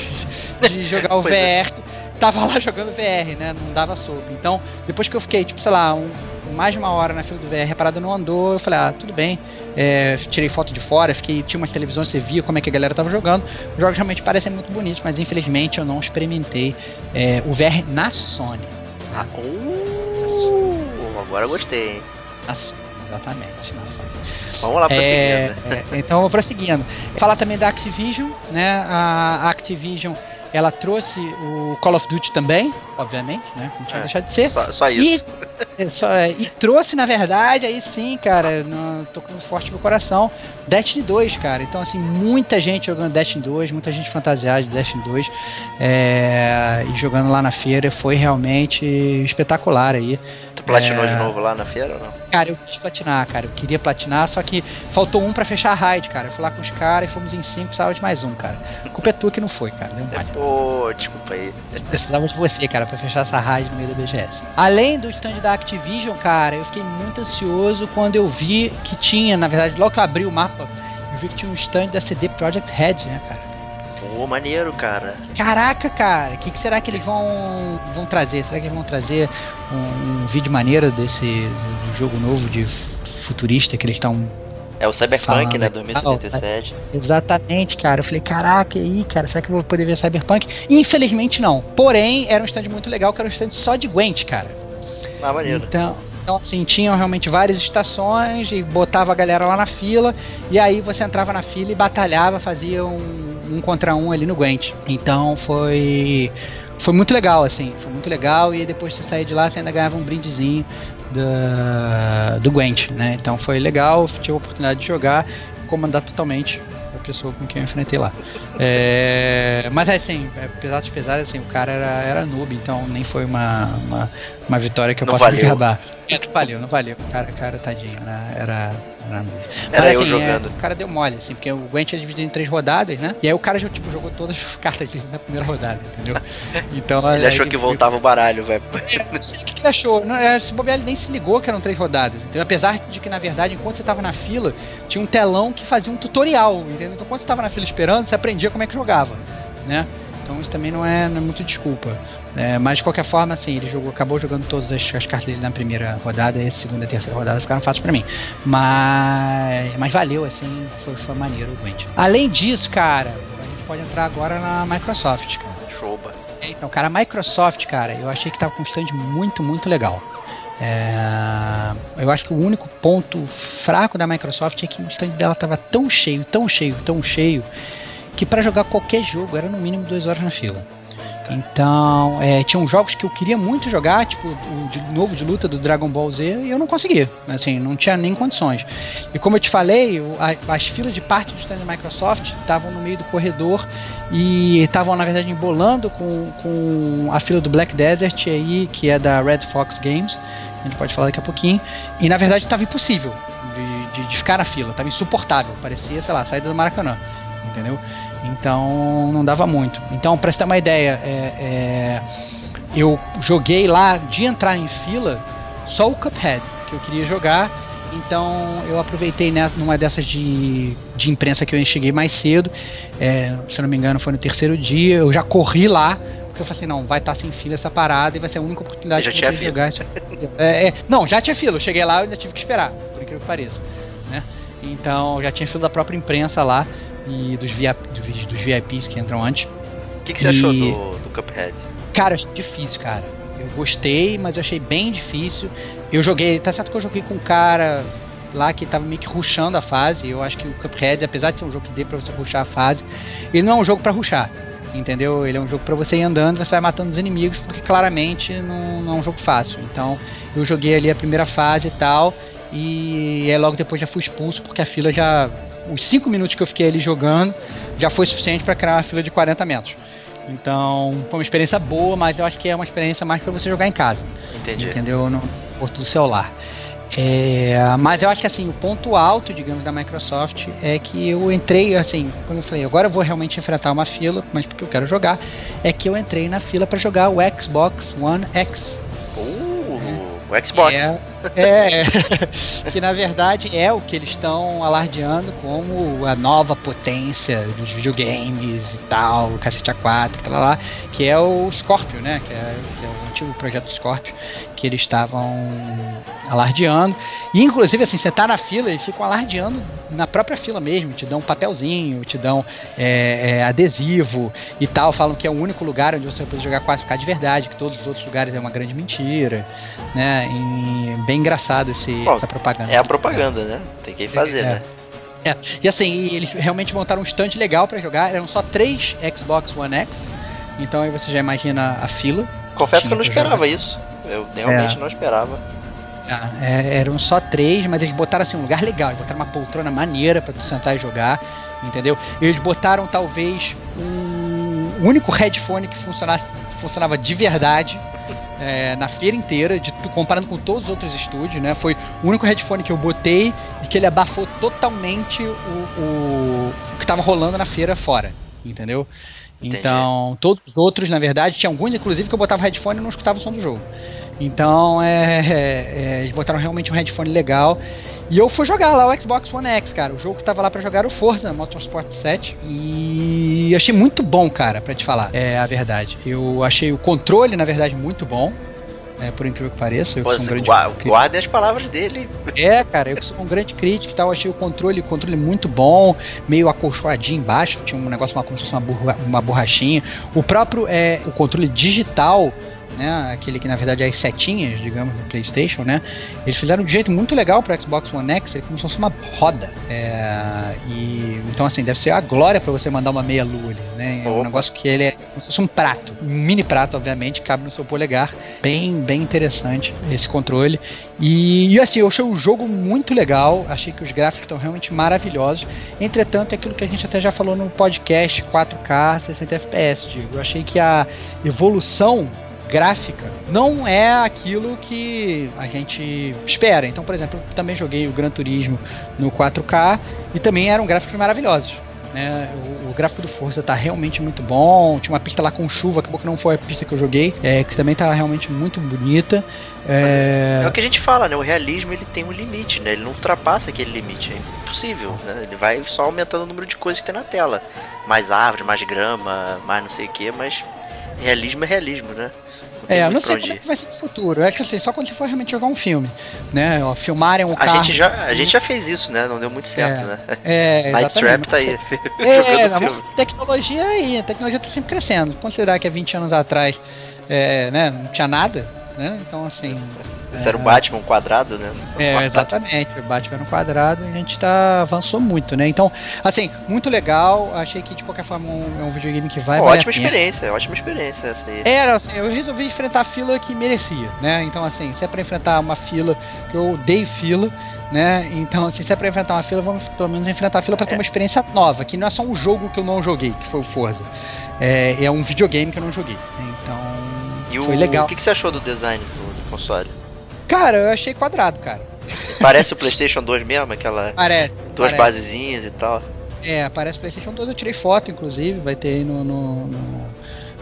de, [LAUGHS] jogar o é. VR tava lá jogando VR, né? Não dava sopa. Então, depois que eu fiquei, tipo, sei lá, um, mais de uma hora na fila do VR, a parada não andou, eu falei, ah, tudo bem. É, tirei foto de fora, fiquei, tinha umas televisões, você via como é que a galera tava jogando. Os jogos realmente parecem muito bonitos, mas infelizmente eu não experimentei é, o VR na Sony. Tá? Uh, agora eu gostei, hein? Na Sony, exatamente, na Sony. Vamos lá prosseguindo. É, é, então, vou prosseguindo. Falar também da Activision, né? A Activision, ela trouxe o Call of Duty também, obviamente, né? Não tinha É, deixado de ser. Só, só isso. E, é, só- é, e trouxe, na verdade, aí sim, cara, no, tocando forte no coração, Destiny 2, cara. Então, assim, muita gente jogando Destiny 2, muita gente fantasiada de Destiny 2 é, e jogando lá na feira. Foi realmente espetacular aí. Tu platinou é. de novo lá na feira ou não? Cara, eu quis platinar, cara. Eu queria platinar, só que faltou um pra fechar a raid, cara. Eu fui lá com os caras e fomos em cinco, precisava de mais um, cara. A culpa é tua que não foi, cara. Deu. Pô, desculpa aí. Precisava de você, cara, pra fechar essa raid no meio da BGS. Além do stand da Activision, cara, eu fiquei muito ansioso quando eu vi que tinha, na verdade, logo que eu abri o mapa, eu vi que tinha um stand da CD Projekt Red, né, cara? Pô, maneiro, cara. Caraca, cara, o que, que será que eles vão, vão trazer? Será que eles vão trazer um, um vídeo maneiro desse jogo novo de futurista que eles estão É o Cyberpunk, Falando. né? 2077. Exatamente, cara. Eu falei, caraca, e aí, cara, será que eu vou poder ver Cyberpunk? Infelizmente não. Porém, era um stand muito legal, que era um stand só de Gwent, cara. Ah, maneiro. Então, então assim, tinham realmente várias estações e botava a galera lá na fila, e aí você entrava na fila e batalhava, fazia um, um contra um ali no Gwent. Então foi. Foi muito legal, assim, foi muito legal, e depois de você sair de lá, você ainda ganhava um brindezinho da, do Gwent, né? Então foi legal, tive a oportunidade de jogar, comandar totalmente a pessoa com quem eu enfrentei lá. É, mas assim, apesar de pesar, assim, o cara era, era noob, então nem foi uma, uma, uma vitória que eu Não posso me valeu. gabar. É, não valeu, não valeu. O cara, cara tadinho, né? Era. Era, Era Mas, eu assim, jogando. é, o cara deu mole, assim, porque o Gwent é dividido em três rodadas, né? E aí o cara já tipo, jogou todas as [LAUGHS] cartas dele na primeira rodada, entendeu? [LAUGHS] Então Ele achou que voltava o baralho, velho. não sei o que, que ele achou. Não, é, se bobear, ele nem se ligou que eram três rodadas. Entendeu? Apesar de que, na verdade, enquanto você tava na fila, tinha um telão que fazia um tutorial, entendeu? Então, quando você tava na fila esperando, você aprendia como é que jogava, né? Então, isso também não é, não é muito desculpa. É, mas, de qualquer forma, assim, ele jogou, acabou jogando todas as, as cartas dele na primeira rodada e a segunda e terceira rodada ficaram fáceis pra mim. Mas, mas valeu, assim, foi, foi maneiro o Gwent. Além disso, cara, a gente pode entrar agora na Microsoft, cara. Choba. É, Então, cara, a Microsoft, cara, eu achei que tava com um stand muito, muito legal. É, eu acho que o único ponto fraco da Microsoft é que o stand dela tava tão cheio, tão cheio, tão cheio, que para jogar qualquer jogo era no mínimo duas horas na fila. Então, é, tinham jogos que eu queria muito jogar, tipo o de novo de luta do Dragon Ball Z, e eu não conseguia. Assim, não tinha nem condições. E como eu te falei, o- a- as filas de parte do stand da Microsoft estavam no meio do corredor e estavam, na verdade, embolando com, com a fila do Black Desert aí, que é da Red Fox Games. A gente pode falar daqui a pouquinho. E na verdade estava impossível de, de- de ficar na fila, estava insuportável. Parecia, sei lá, saída do Maracanã. Entendeu? Então não dava muito. Então, pra você ter uma ideia, é, é, eu joguei lá de entrar em fila só o Cuphead que eu queria jogar. Então eu aproveitei né, numa dessas de, de imprensa que eu cheguei mais cedo. É, se não me engano, foi no terceiro dia. Eu já corri lá. Porque eu falei assim, não, vai estar sem fila essa parada e vai ser a única oportunidade que eu vou de jogar. [LAUGHS] É, é, não, já tinha fila. Eu cheguei lá e ainda tive que esperar, por incrível que pareça. Né? Então já tinha fila da própria imprensa lá e dos, VIP, dos, dos VIPs que entram antes. O que, que você E- achou do, do Cuphead? Cara, difícil, cara. Eu gostei, mas eu achei bem difícil. Eu joguei, tá certo que eu joguei com um cara lá que tava meio que rushando a fase. Eu acho que o Cuphead, apesar de ser um jogo que dê pra você rushar a fase, ele não é um jogo pra rushar. Entendeu? Ele é um jogo pra você ir andando, você vai matando os inimigos, porque claramente não, não é um jogo fácil. Então, eu joguei ali a primeira fase e tal, e aí logo depois já fui expulso, porque a fila já. Os 5 minutos que eu fiquei ali jogando já foi suficiente pra criar uma fila de 40 metros. Então, foi uma experiência boa, mas eu acho que é uma experiência mais pra você jogar em casa Entendi. entendeu? No porto do celular. É, mas eu acho que assim, o ponto alto, digamos, da Microsoft é que eu entrei, assim, como eu falei, agora eu vou realmente enfrentar uma fila, mas porque eu quero jogar, é que eu entrei na fila para jogar o Xbox One X. Uh, o Xbox. É, é, [LAUGHS] que na verdade é o que eles estão alardeando como a nova potência dos videogames e tal, o cacete A4, que, tá lá, que é o Scorpio, né? Que é, que é o antigo projeto Scorpio, que eles estavam alardeando. E inclusive, assim, você tá na fila, eles ficam alardeando na própria fila mesmo, te dão um papelzinho, te dão é, é, adesivo e tal, falam que é o único lugar onde você vai poder jogar 4K de verdade, que todos os outros lugares é uma grande mentira, né? E bem engraçado esse, Bom, essa propaganda. É a propaganda, né? Tem que fazer, É. né? É, E assim, eles realmente montaram um stand legal pra jogar, eram só três Xbox One X, então aí você já imagina a fila. Confesso que eu não esperava isso. Eu realmente É. não esperava. Ah, é, eram só três, mas eles botaram assim um lugar legal, eles botaram uma poltrona maneira pra tu sentar e jogar, entendeu? Eles botaram talvez um o único headphone que funcionasse, funcionava de verdade é, na feira inteira, de, comparando com todos os outros estúdios, né? Foi o único headphone que eu botei e que ele abafou totalmente o, o, o que tava rolando na feira fora, entendeu? Então, todos os outros, na verdade, tinha alguns, inclusive, que eu botava headphone e não escutava o som do jogo. Então, é, é, é, eles botaram realmente um headphone legal. E eu fui jogar lá o Xbox One X, cara. O jogo que tava lá pra jogar era o Forza Motorsport 7. E achei muito bom, cara, pra te falar. É a verdade. Eu achei o controle, na verdade, muito bom. É, por incrível que pareça. Eu Pô, que sou um grande gua- crítico. guardem as palavras dele. É, cara, eu que sou um grande crítico e tal, achei o controle, o controle muito bom, meio acolchoadinho embaixo, tinha um negócio uma, como se fosse uma, borra- uma borrachinha. O próprio é, o controle digital né? Aquele que na verdade é as setinhas, digamos, do PlayStation, né? Eles fizeram de um jeito muito legal para Xbox One X, ele como se fosse uma roda. É, e então assim deve ser a glória para você mandar uma meia lua ali, né? É um Opa. negócio que ele é como se fosse um prato, um mini prato, obviamente, cabe no seu polegar. Bem, bem interessante esse controle. E, e, assim, eu achei o jogo muito legal, achei que os gráficos estão realmente maravilhosos. Entretanto, é aquilo que a gente até já falou no podcast 4K 60 FPS, Diego. Eu achei que a evolução gráfica não é aquilo que a gente espera. Então, por exemplo, eu também joguei o Gran Turismo no 4K e também eram gráficos maravilhosos. Né? O, o gráfico do Forza tá realmente muito bom. Tinha uma pista lá com chuva, acabou que não foi a pista que eu joguei, é, que também tá realmente muito bonita. É, É o que a gente fala, né? O realismo ele tem um limite, né? Ele não ultrapassa aquele limite. É impossível, né? Ele vai só aumentando o número de coisas que tem na tela. Mais árvore, mais grama, mais não sei o que, mas realismo é realismo, né? É, não sei como é que vai ser no futuro. Acho que assim, só quando você for realmente jogar um filme, né? Filmarem um A carro. gente, já, a gente já fez isso, né? Não deu muito certo, É, né? É, [LAUGHS] Night exatamente. Trap tá aí, [LAUGHS] É, não, mas tecnologia aí, a tecnologia tá sempre crescendo. Considerar que há 20 anos atrás é, né, não tinha nada, né? Então assim. Esse era o Batman quadrado, né? É, [LAUGHS] exatamente, o Batman quadrado e a gente tá, avançou muito, né? Então, assim, muito legal. Achei que de qualquer forma um- é um videogame que vai. Pô, ótima experiência, ótima experiência essa aí. Era, assim, eu resolvi enfrentar a fila que merecia, né? Então, assim, se é pra enfrentar uma fila, que eu odeio fila, né? Então, assim, se é pra enfrentar uma fila, vamos pelo menos enfrentar a fila pra ter uma experiência nova, que não é só um jogo que eu não joguei, que foi o Forza. É, é um videogame que eu não joguei. Então, E o, foi legal. o que, que você achou do design do, do console? Cara, eu achei quadrado, cara. Parece o PlayStation 2 mesmo, aquela [LAUGHS] Parece. duas parece. basezinhas e tal. É, parece PlayStation 2, eu tirei foto, inclusive, vai ter aí no. no- no-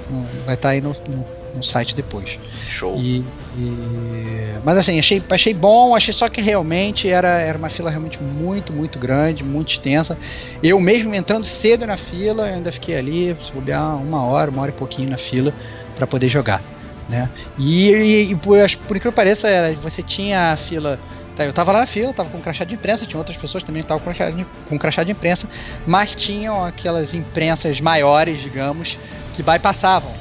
no- vai estar aí no, no- site depois. Show. E, e- mas assim, achei, achei bom, achei só que realmente era, era uma fila realmente muito, muito grande, muito extensa. Eu mesmo entrando cedo na fila, eu ainda fiquei ali, se bobear uma hora, uma hora e pouquinho na fila para poder jogar. Né? E, e- e por, por que pareça, era, você tinha a fila. tá, Eu tava lá na fila, tava com crachá de imprensa, tinha outras pessoas também que estavam com crachá, de, com crachá de imprensa, mas tinham aquelas imprensas maiores, digamos, que bypassavam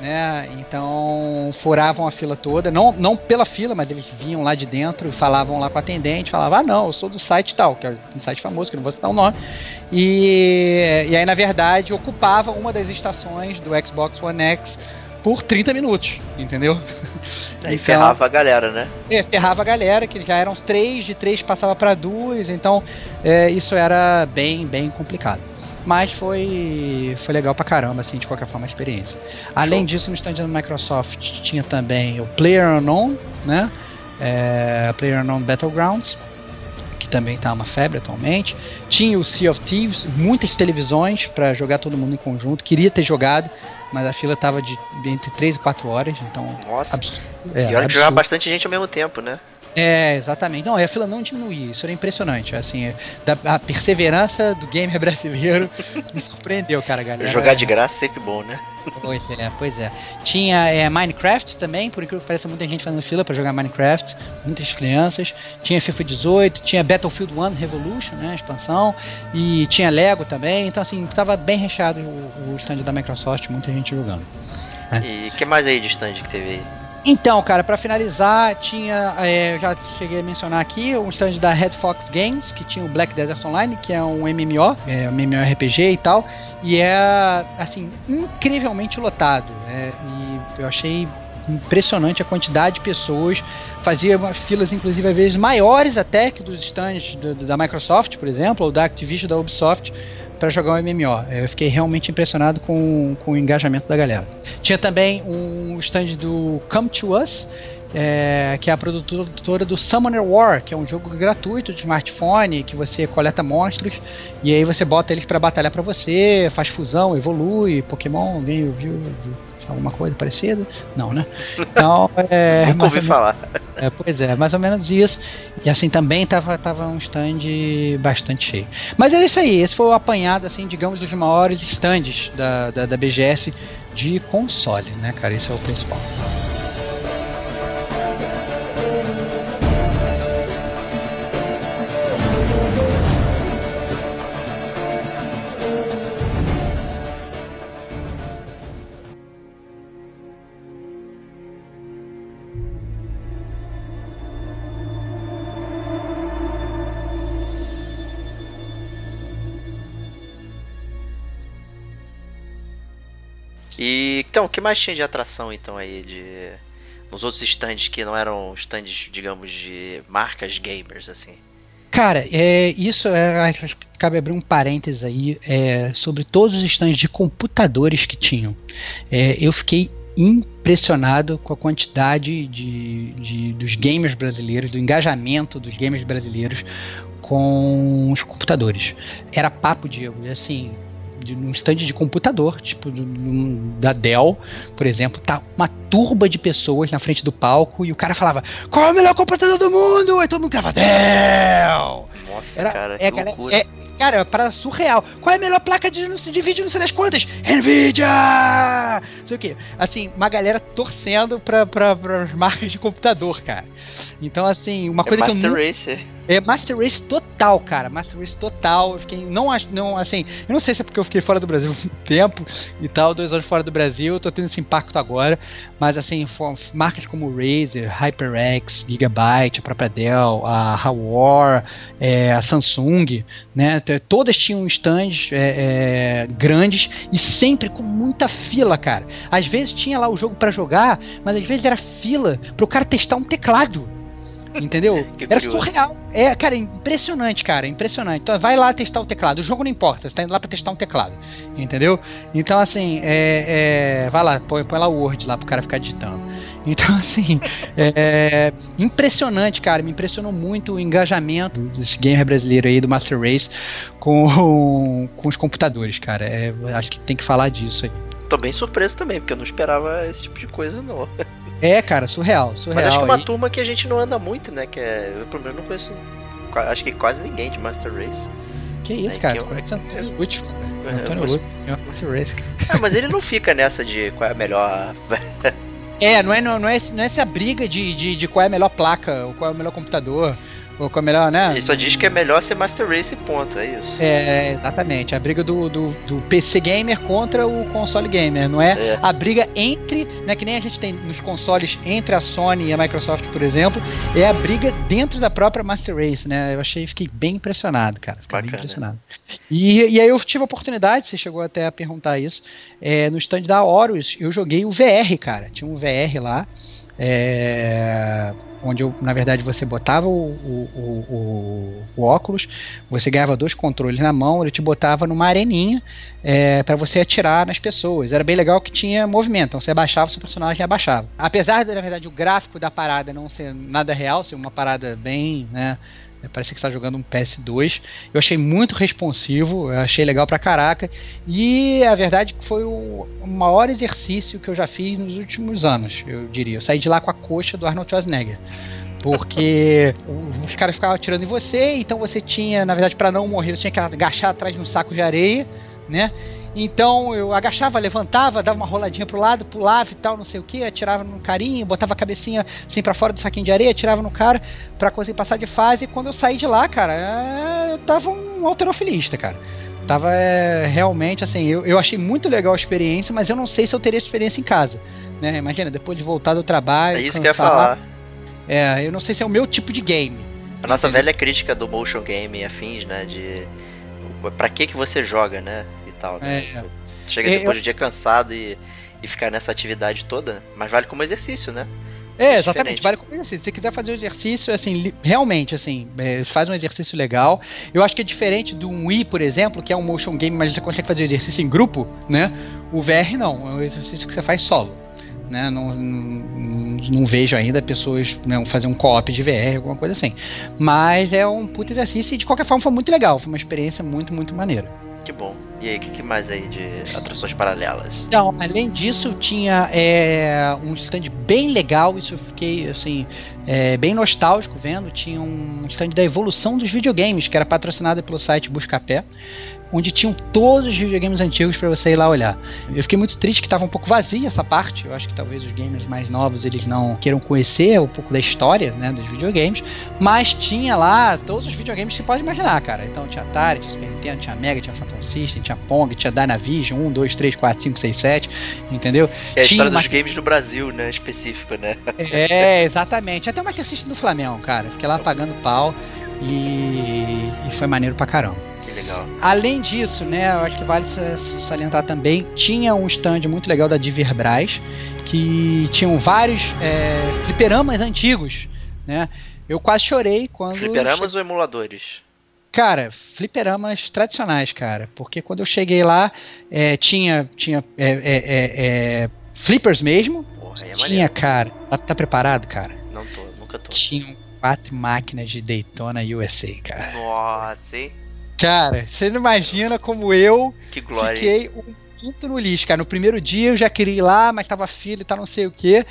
né? Então furavam a fila toda, não, não pela fila, mas eles vinham lá de dentro falavam lá com a atendente, falavam, ah não, eu sou do site tal, que é um site famoso, que não vou citar o nome. E, e aí, na verdade, ocupava uma das estações do Xbox One X por 30 minutos, entendeu? [LAUGHS] Aí Então- ferrava a galera, né? É, ferrava a galera, que já eram três, de três passava para duas, então é, isso era bem, bem complicado. Mas foi, foi legal pra caramba, assim, de qualquer forma, a experiência. Além Show. disso, no stand da Microsoft tinha também o PlayerUnknown, né? É, PlayerUnknown Battlegrounds, que também tá uma febre atualmente. Tinha o Sea of Thieves, muitas televisões para jogar todo mundo em conjunto. Queria ter jogado, mas a fila tava de entre 3 e 4 horas, então Nossa. absurdo. e olha que jogava bastante gente ao mesmo tempo, né? É, exatamente. Não, e a fila não diminuía, isso era impressionante. Assim, é, da, a perseverança do gamer [LAUGHS] brasileiro me surpreendeu, cara, galera. Jogar de graça é sempre bom, né? Pois é, pois é. Tinha é, Minecraft também, por incrível que pareça, muita gente fazendo fila pra jogar Minecraft, muitas crianças. Tinha FIFA 18, tinha Battlefield 1 Revolution, né, expansão, e tinha Lego também. Então, assim, tava bem recheado o, o stand da Microsoft, muita gente jogando. E o que mais aí de stand que teve aí? Então, cara, pra finalizar, tinha. é, eu já cheguei a mencionar aqui o stand da Red Fox Games, que tinha o Black Desert Online, que é um MMO, é um MMORPG e tal, e é, assim, incrivelmente lotado. é, e eu achei impressionante a quantidade de pessoas. Fazia filas, inclusive, às vezes maiores até que dos stands do- da Microsoft, por exemplo, ou da Activision, da Ubisoft, para jogar um MMO. Eu fiquei realmente impressionado com, com o engajamento da galera. Tinha também um stand do Come to Us, é, que é a produtora do Summoner War, que é um jogo gratuito de smartphone que você coleta monstros e aí você bota eles para batalhar para você, faz fusão, evolui, Pokémon, alguém ouviu viu alguma coisa parecida? Não, né? [LAUGHS] Então, é, Nunca ouvi falar. é, pois é, mais ou menos isso. E assim também tava, tava um stand bastante cheio. Mas é isso aí, esse foi o apanhado, assim, digamos, dos maiores stands da, da, da BGS de console, né, cara? Esse é o principal. E então, o que mais tinha de atração então aí de nos outros stands que não eram stands, digamos, de marcas gamers assim? Cara, é, isso é, cabe abrir um parênteses aí é, sobre todos os stands de computadores que tinham. É, eu fiquei impressionado com a quantidade de, de, dos gamers brasileiros, do engajamento dos gamers brasileiros com os computadores. Era papo, Diego, assim, de, num stand de computador, tipo do, da Dell, por exemplo, tá uma turba de pessoas na frente do palco e o cara falava: Qual é o melhor computador do mundo? Aí todo mundo ficava Dell! Nossa, Era, cara, é, que loucura. É, cara, para surreal. Qual é a melhor placa de, de vídeo, não sei das quantas? Nvidia! Não sei o que. Assim, uma galera torcendo pra, pra, pra marcas de computador, cara. Então, assim, uma é coisa Master que eu. Racer. É Master Race total, cara. Master Race total. Eu fiquei. Não, não, assim. Eu não sei se é porque eu fiquei fora do Brasil [LAUGHS] um tempo e tal, dois anos fora do Brasil. Eu tô tendo esse impacto agora. Mas, assim, marcas como Razer, HyperX, Gigabyte, a própria Dell, a Hawar, é, a Samsung, né? Todas tinham stands é, é, grandes e sempre com muita fila, cara. Às vezes tinha lá o jogo para jogar, mas às vezes era fila pro cara testar um teclado. Entendeu? [LAUGHS] Era surreal. É, cara, impressionante, cara, impressionante. Então vai lá testar o teclado. O jogo não importa, você tá indo lá pra testar um teclado. Entendeu? Então, assim, é, é, vai lá, põe, põe lá o Word lá pro cara ficar digitando. Então, [LAUGHS] assim, é, impressionante, cara. Me impressionou muito o engajamento desse gamer brasileiro aí, do Master Race, com, [LAUGHS] com os computadores, cara. É, acho que tem que falar disso aí. Tô bem surpreso também, porque eu não esperava esse tipo de coisa, não. É, cara, surreal, surreal. Mas acho que uma e... turma que a gente não anda muito, né? Que é. Eu pelo menos não conheço. Acho que quase ninguém de Master Race. Que isso, É, cara? que eu- Conhece Antônio Lutz, cara. É, Antônio senhor Master Race. Ah, mas ele não fica nessa de qual é a melhor. [LAUGHS] É, não é, não, não é, não é essa briga de, de, de qual é a melhor placa, ou qual é o melhor computador, ou qual o melhor, né? Ele só diz que é melhor ser Master Race e ponto, é isso. É, exatamente. A briga do, do, do PC gamer contra o console gamer, não é? É. A briga entre, né, que nem a gente tem nos consoles entre a Sony e a Microsoft, por exemplo, é a briga dentro da própria Master Race, né? Eu achei, fiquei bem impressionado, cara. Fiquei bem Bacana. impressionado. E, e aí eu tive a oportunidade, você chegou até a perguntar isso, é, no stand da Horus, eu joguei o VR, cara. Tinha um VR lá. É, onde eu, na verdade você botava o, o, o- o- óculos, você ganhava dois controles na mão, ele te botava numa areninha é, para você atirar nas pessoas. Era bem legal que tinha movimento, então você abaixava, seu personagem abaixava. Apesar de, na verdade, o gráfico da parada não ser nada real, ser uma parada bem, né, é, Parecia que está jogando um PS2. Eu achei muito responsivo, eu achei legal pra caraca. E a verdade é que foi o o maior exercício que eu já fiz nos últimos anos, eu diria. Eu saí de lá com a coxa do Arnold Schwarzenegger. Porque [LAUGHS] os caras ficavam atirando em você, então você tinha, na verdade, para não morrer, você tinha que agachar atrás de um saco de areia, né? Então eu agachava, levantava, dava uma roladinha pro lado, pulava e tal, não sei o que, atirava no carinho, botava a cabecinha assim pra fora do saquinho de areia, atirava no cara pra conseguir passar de fase. E quando eu saí de lá, cara, é, eu tava um alterofilista, cara. Tava é, realmente assim, eu, eu achei muito legal a experiência, mas eu não sei se eu teria experiência em casa. Né? Imagina, depois de voltar do trabalho. É isso que eu ia falar. É, eu não sei se é o meu tipo de game. A nossa Entendeu? velha crítica do motion game e afins, né? De. Pra que que você joga, né? Tal, né? É. Chega É, depois do dia cansado e, e ficar nessa atividade toda, mas vale como exercício, né? É, É exatamente. Vale como exercício. Se você quiser fazer o exercício, assim, realmente, assim, é, faz um exercício legal. Eu acho que é diferente do Wii, por exemplo, que é um motion game, mas você consegue fazer exercício em grupo, né? O VR não, é um exercício que você faz solo. Né? Não, não, não vejo ainda pessoas né, fazer um co-op de VR, alguma coisa assim. Mas é um puto exercício e de qualquer forma foi muito legal. Foi uma experiência muito, muito maneira. Que bom. E aí, o que, que mais aí de atrações paralelas? Então, além disso, tinha é, um stand bem legal, isso eu fiquei assim, é, bem nostálgico vendo. Tinha um stand da evolução dos videogames, que era patrocinado pelo site Buscapé, onde tinham todos os videogames antigos para você ir lá olhar. Eu fiquei muito triste que estava um pouco vazia essa parte. Eu acho que talvez os gamers mais novos eles não queiram conhecer um pouco da história né, dos videogames, mas tinha lá todos os videogames que você pode imaginar, cara. Então tinha Atari, tinha Super Nintendo, tinha Mega, tinha Phantom System, tinha Pong, tinha Dynavision, 1, 2, 3, 4, 5, 6, 7, entendeu? É a Tinha história uma- dos games no Brasil, né? Específico, né? É, exatamente. Até o Master System do Flamengo, cara. Fiquei lá pagando pau e, e foi maneiro pra caramba. Legal. Além disso, né, eu acho que vale sa- salientar também, tinha um stand muito legal da Diverbras, que tinham vários é, fliperamas antigos, né? Eu quase chorei quando... Fliperamas ou emuladores? Cara, fliperamas tradicionais, cara. Porque quando eu cheguei lá, é, tinha, tinha é, é, é, é, flippers mesmo. Porra, é tinha, maneiro. cara. Tá, tá preparado, cara? Não tô, nunca tô. Tinham quatro máquinas de Daytona USA, cara. Nossa, hein? Cara, você não imagina como eu fiquei um pinto no lixo, cara. No primeiro dia eu já queria ir lá, mas tava filho e tal, não sei o que.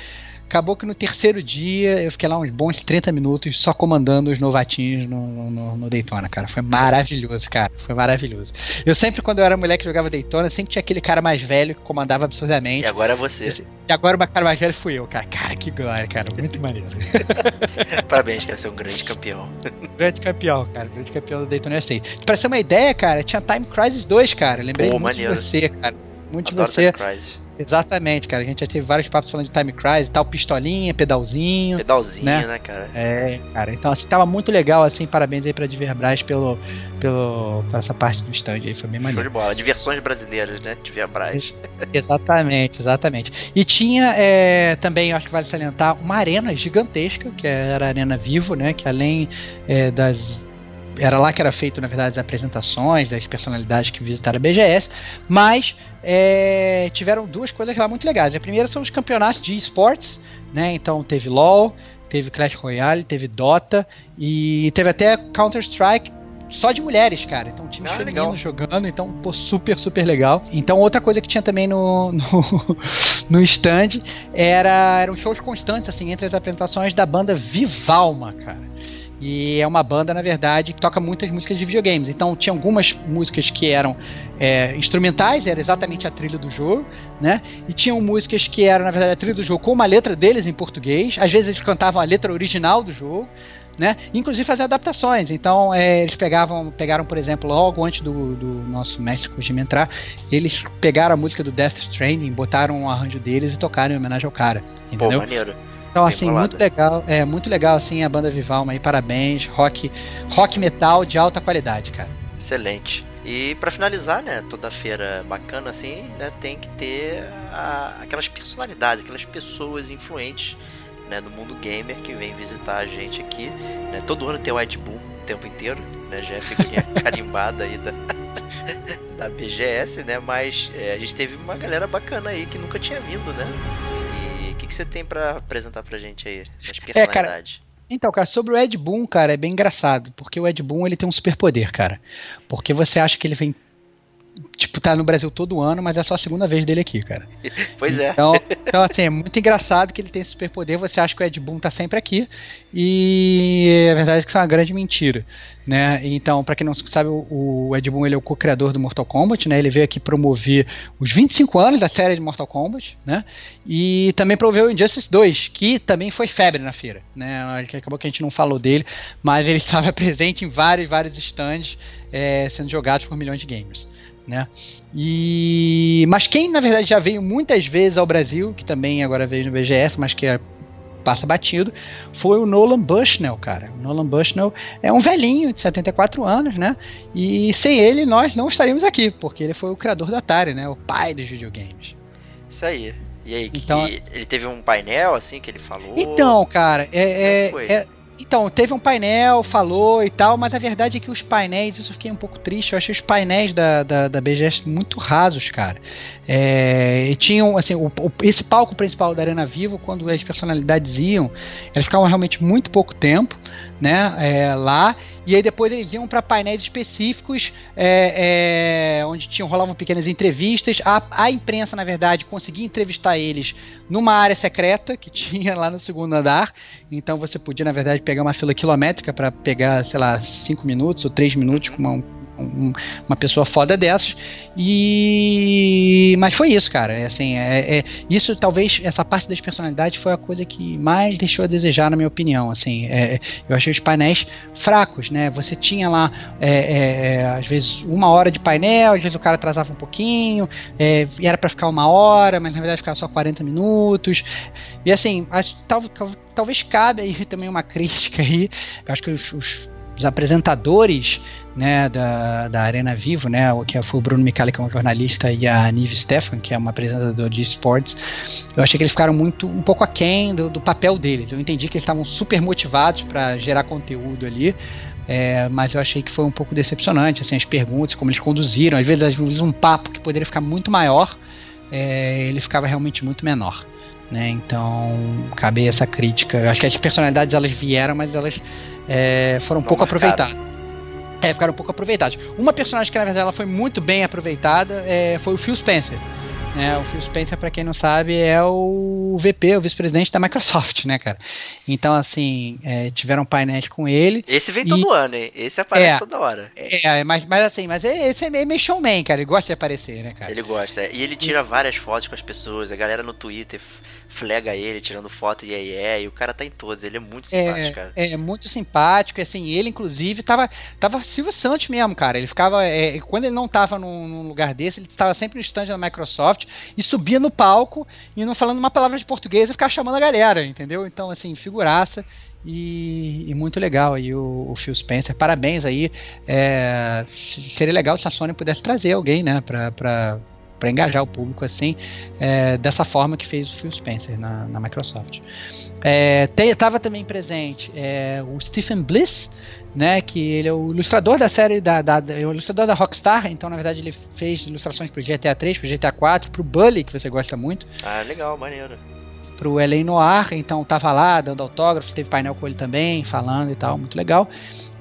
Acabou que no terceiro dia eu fiquei lá uns bons 30 minutos só comandando os novatinhos no, no, no Daytona, cara. Foi maravilhoso, cara. Foi maravilhoso. Eu sempre, quando eu era moleque que jogava Daytona, sempre tinha aquele cara mais velho que comandava E absurdamente. agora é você. E agora o cara mais velho fui eu, cara. Cara, que glória, cara. Muito maneiro. [LAUGHS] Parabéns, cara, você é um grande campeão. [LAUGHS] grande campeão, cara. Grande campeão do Daytona USA. Pra ser uma ideia, cara, tinha Time Crisis 2, cara. Lembrei Pô, muito maneiro. de você, cara. Muito Adoro de você. Time Crisis. Exatamente, cara. A gente já teve vários papos falando de Time Crisis e tal, pistolinha, pedalzinho. Pedalzinho, Né? né, cara? É, cara. Então, assim, tava muito legal, assim. Parabéns aí pra Diverbras pelo, pelo, por essa parte do stand aí. Foi bem Show maneiro. de bola. Diversões brasileiras, né? Tive Braz. Exatamente, exatamente. E tinha é, também, acho que vale salientar, uma arena gigantesca, que era a Arena Vivo, né? Que além é, das. Era lá que era feito, na verdade, as apresentações das personalidades que visitaram a BGS, mas é, tiveram duas coisas lá muito legais. A primeira são os campeonatos de esportes, né? Então teve LoL, teve Clash Royale, teve Dota e teve até Counter-Strike só de mulheres, cara. Então time Ah, feminino legal. jogando, então pô, super, super legal. Então outra coisa que tinha também no, [LAUGHS] no, no stand era, eram shows constantes, assim, entre as apresentações da banda Vivalma, cara. E é uma banda, na verdade, que toca muitas músicas de videogames. Então tinha algumas músicas que eram é, instrumentais, era exatamente a trilha do jogo, né? E tinham músicas que eram, na verdade, a trilha do jogo com uma letra deles em português. Às vezes eles cantavam a letra original do jogo. Né? Inclusive fazer adaptações. Então é, eles pegavam, pegaram, por exemplo, logo antes do, do nosso mestre Kojima entrar, eles pegaram a música do Death Stranding, botaram um arranjo deles e tocaram em homenagem ao cara. Pô, Entendeu? maneiro. Então, assim, muito legal. É, muito legal, assim, a banda Vivalma aí, parabéns. Rock, rock metal de alta qualidade, cara. Excelente. E pra finalizar, né, toda feira bacana assim, né, tem que ter a- aquelas personalidades, aquelas pessoas influentes, né, do mundo gamer que vem visitar a gente aqui, né? Todo ano tem o Ed Boon o tempo inteiro, né? Já é figurinha [LAUGHS] carimbada aí da [LAUGHS] da BGS, né? Mas é, a gente teve uma galera bacana aí que nunca tinha vindo, né? O que, você tem pra apresentar pra gente aí, das cara? Então, cara, sobre o Ed Boon, cara, é bem engraçado, porque o Ed Boon ele tem um superpoder, cara. Porque você acha que ele vem tipo tá no Brasil todo ano, mas é só a segunda vez dele aqui, cara. [LAUGHS] pois é. Então, então, assim, é muito engraçado que ele tem esse superpoder, você acha que o Ed Boon tá sempre aqui, e a verdade é que isso é uma grande mentira, né? Então, pra quem não sabe, o, o Ed Boon ele é o co-criador do Mortal Kombat, né? Ele veio aqui promover os 25 anos da série de Mortal Kombat, né? E também promoveu o Injustice 2, que também foi febre na feira, né? Acabou que a gente não falou dele, mas ele [LAUGHS] estava presente em vários, vários stands é, sendo jogados por milhões de gamers. Né? E mas quem na verdade já veio muitas vezes ao Brasil, que também agora veio no BGS, mas que é, passa batido, foi o Nolan Bushnell, cara. O Nolan Bushnell é um velhinho de 74 anos, né? E sem ele nós não estaríamos aqui, porque ele foi o criador da Atari, né? O pai dos videogames. Isso aí. E aí, que Então- ele teve um painel assim que ele falou? Então, cara, é, é- é- então teve um painel, falou e tal, mas a verdade é que os painéis, isso eu fiquei um pouco triste. Eu achei os painéis da, da, da BGS muito rasos, cara. É, e tinham, assim, o- o- esse palco principal da Arena Vivo, quando as personalidades iam, elas ficavam realmente muito pouco tempo, né, é, lá. E aí depois eles iam para painéis específicos, é, é, onde tinham rolavam pequenas entrevistas. A, a imprensa, na verdade, conseguia entrevistar eles numa área secreta que [LAUGHS] tinha lá no segundo andar. Então você podia, na verdade, pegar uma fila quilométrica para pegar, sei lá, 5 minutos ou 3 minutos com uma, um- uma pessoa foda dessas. E mas foi isso, cara. É, assim, é, é- isso talvez essa parte das personalidades foi a coisa que mais deixou a desejar, na minha opinião. Assim, é, eu achei os painéis fracos, né? Você tinha lá é, é, às vezes uma hora de painel, às vezes o cara atrasava um pouquinho, era para ficar uma hora, mas na verdade ficava só 40 minutos. E assim, acho- tal- talvez cabe aí também uma [LAUGHS] crítica aí. Eu acho que os, os os apresentadores né, da, da Arena Vivo, né, o que foi o Bruno Micali, que é um jornalista, e a Nive Stefan, que é uma apresentadora de esportes, eu achei que eles ficaram muito um pouco aquém do, do papel deles. Eu entendi que eles estavam super motivados para gerar conteúdo ali, é, mas eu achei que foi um pouco decepcionante, assim, as perguntas, como eles conduziram, às vezes, às vezes um papo que poderia ficar muito maior, é, ele ficava realmente muito menor. Né, então, cabe essa crítica. Eu acho que as personalidades elas vieram, mas elas é, foram pouco aproveitadas. É, ficaram um pouco aproveitadas. Uma personagem que na verdade ela foi muito bem aproveitada é, foi o Phil Spencer. É, o Phil Spencer, para quem não sabe, é o VP, o vice-presidente da Microsoft, né, cara? Então, assim, é, tiveram painéis com ele. Esse vem e... todo ano, hein? Esse aparece é, toda hora. É, mas, mas assim, mas esse é meio showman, cara. Ele gosta de aparecer, né, cara? Ele gosta. É. E ele tira várias fotos com as pessoas. A galera no Twitter flega ele, tirando foto e aí é, e o cara tá em todos, ele é muito simpático, é, cara. É, muito simpático, assim, ele inclusive tava, tava Silvio Santos mesmo, cara, ele ficava, é, quando ele não tava num, num, lugar desse, ele estava sempre no stand da Microsoft e subia no palco e não falando uma palavra de português e ficava chamando a galera, entendeu? Então, assim, figuraça, e, e, muito legal aí o, o, Phil Spencer. Parabéns aí. É, seria legal se a Sony pudesse trazer alguém, né, para para engajar o público assim, é, dessa forma que fez o Phil Spencer na, na Microsoft. Estava é, também presente é, o Stephen Bliss, né, que ele é o ilustrador da série da, da, da é o ilustrador da Rockstar, então na verdade ele fez ilustrações para o GTA 3, para o GTA 4, para o Bully que você gosta muito. Ah, legal, maneiro. Para o L.A. Noir, então tava lá dando autógrafos, teve painel com ele também, falando e tal, muito legal.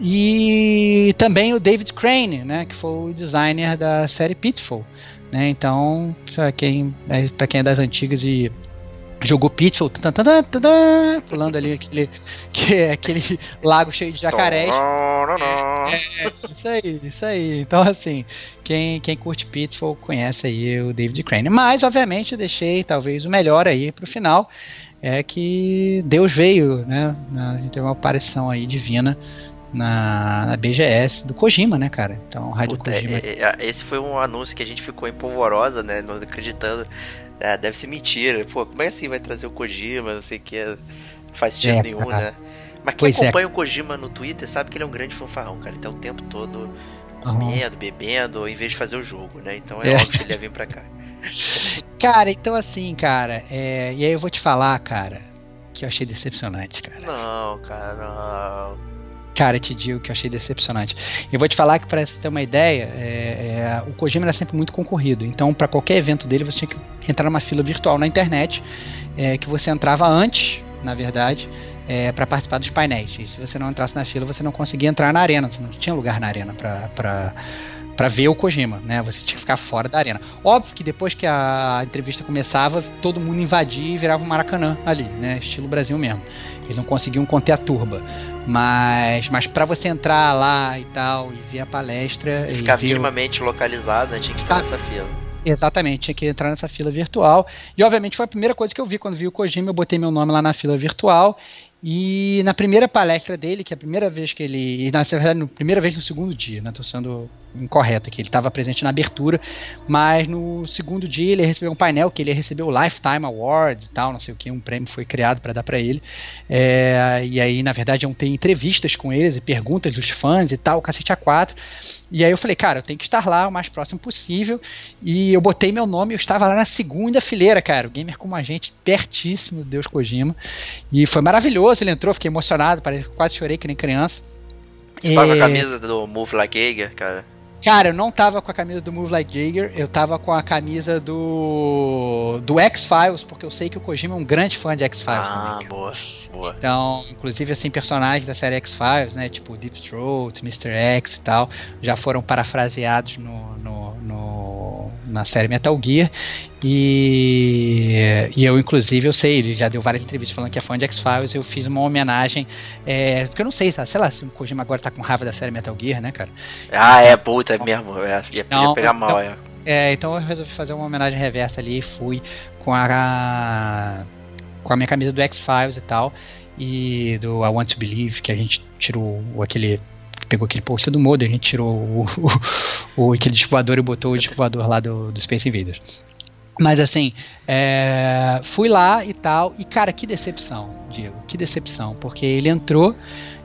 E também o David Crane, né, que foi o designer da série Pitfall. Né? Então, para quem, é, pra quem é das antigas e jogou Pitfall, pulando ali aquele, [LAUGHS] que é aquele lago cheio de jacarés. É, é, isso aí, isso aí. Então, assim, quem, quem curte Pitfall conhece aí o David Crane. Mas, obviamente, deixei talvez o melhor aí pro final. É que Deus veio, né? A gente teve uma aparição aí divina na, na, BGS do Kojima, né, cara? Então, Rádio Puta, Kojima. É, é, esse foi um anúncio que a gente ficou empolvorosa, né? Não acreditando. É, deve ser mentira. Pô, como é assim vai trazer o Kojima? Não sei o que. Faz sentido é, nenhum, cara. né? Mas quem pois é. acompanha o Kojima no Twitter sabe que ele é um grande fanfarrão, cara. Ele tá o tempo todo comendo, uhum. bebendo, em vez de fazer o jogo, né? Então é, é. óbvio que ele ia vir pra cá. [LAUGHS] Cara, então assim, cara, é... e aí eu vou te falar, cara, que eu achei decepcionante, cara. Não, cara, não. Cara, te digo que eu achei decepcionante. Eu vou te falar que, para você ter uma ideia, é, é, o Kojima era sempre muito concorrido. Então, para qualquer evento dele, você tinha que entrar numa fila virtual na internet, é, que você entrava antes, na verdade, é, para participar dos painéis. E se você não entrasse na fila, você não conseguia entrar na arena. Você não tinha lugar na arena para para ver o Kojima, né? Você tinha que ficar fora da arena. Óbvio que depois que a entrevista começava, todo mundo invadia e virava um Maracanã ali, né? Estilo Brasil mesmo. Eles não conseguiam conter a turba. Mas, mas para você entrar lá e tal, e ver a palestra. E ficar ver minimamente o... localizado, né? tinha que entrar tá. nessa fila. Exatamente, tinha que entrar nessa fila virtual. E obviamente foi a primeira coisa que eu vi quando vi o Kojima, eu botei meu nome lá na fila virtual e na primeira palestra dele, que é a primeira vez que ele. E na verdade, na primeira vez no segundo dia, né? Tô sendo incorreto aqui. Ele estava presente na abertura, mas no segundo dia ele recebeu um painel que ele recebeu o Lifetime Award e tal, não sei o que, um prêmio foi criado para dar para ele. É, e aí, na verdade, iam ter entrevistas com eles e perguntas dos fãs e tal, o cacete A4. E aí eu falei, cara, eu tenho que estar lá o mais próximo possível. E eu botei meu nome, eu estava lá na segunda fileira, cara. O gamer como a gente, pertíssimo do Deus Kojima. E foi maravilhoso, ele entrou, fiquei emocionado, quase chorei que nem criança. Você tava com a é. camisa do Move Like Gager, cara? Cara, eu não tava com a camisa do Move Like Jagger, eu tava com a camisa do do X-Files, porque eu sei que o Kojima é um grande fã de X-Files ah, também. Ah, boa, boa. Então, inclusive, assim, personagens da série X-Files, né, tipo Deep Throat, Mr. X e tal, já foram parafraseados no, no, no na série Metal Gear. E, e eu, inclusive, eu sei, ele já deu várias entrevistas falando que é fã de X-Files. Eu fiz uma homenagem, é, porque eu não sei, sei lá, se o Kojima agora tá com raiva da série Metal Gear, né, cara? Ah, é, puta, é mesmo. É, ia, não, pegar mal, então, é. é. Então eu resolvi fazer uma homenagem reversa ali e fui com a. com a minha camisa do X-Files e tal. E do I Want to Believe, que a gente tirou aquele pegou aquele post do Modo, a gente tirou o, [LAUGHS] o, o, aquele voador e botou o voador lá do, do Space Invaders. Mas assim, é, fui lá e tal, e cara, que decepção, Diego, que decepção, porque ele entrou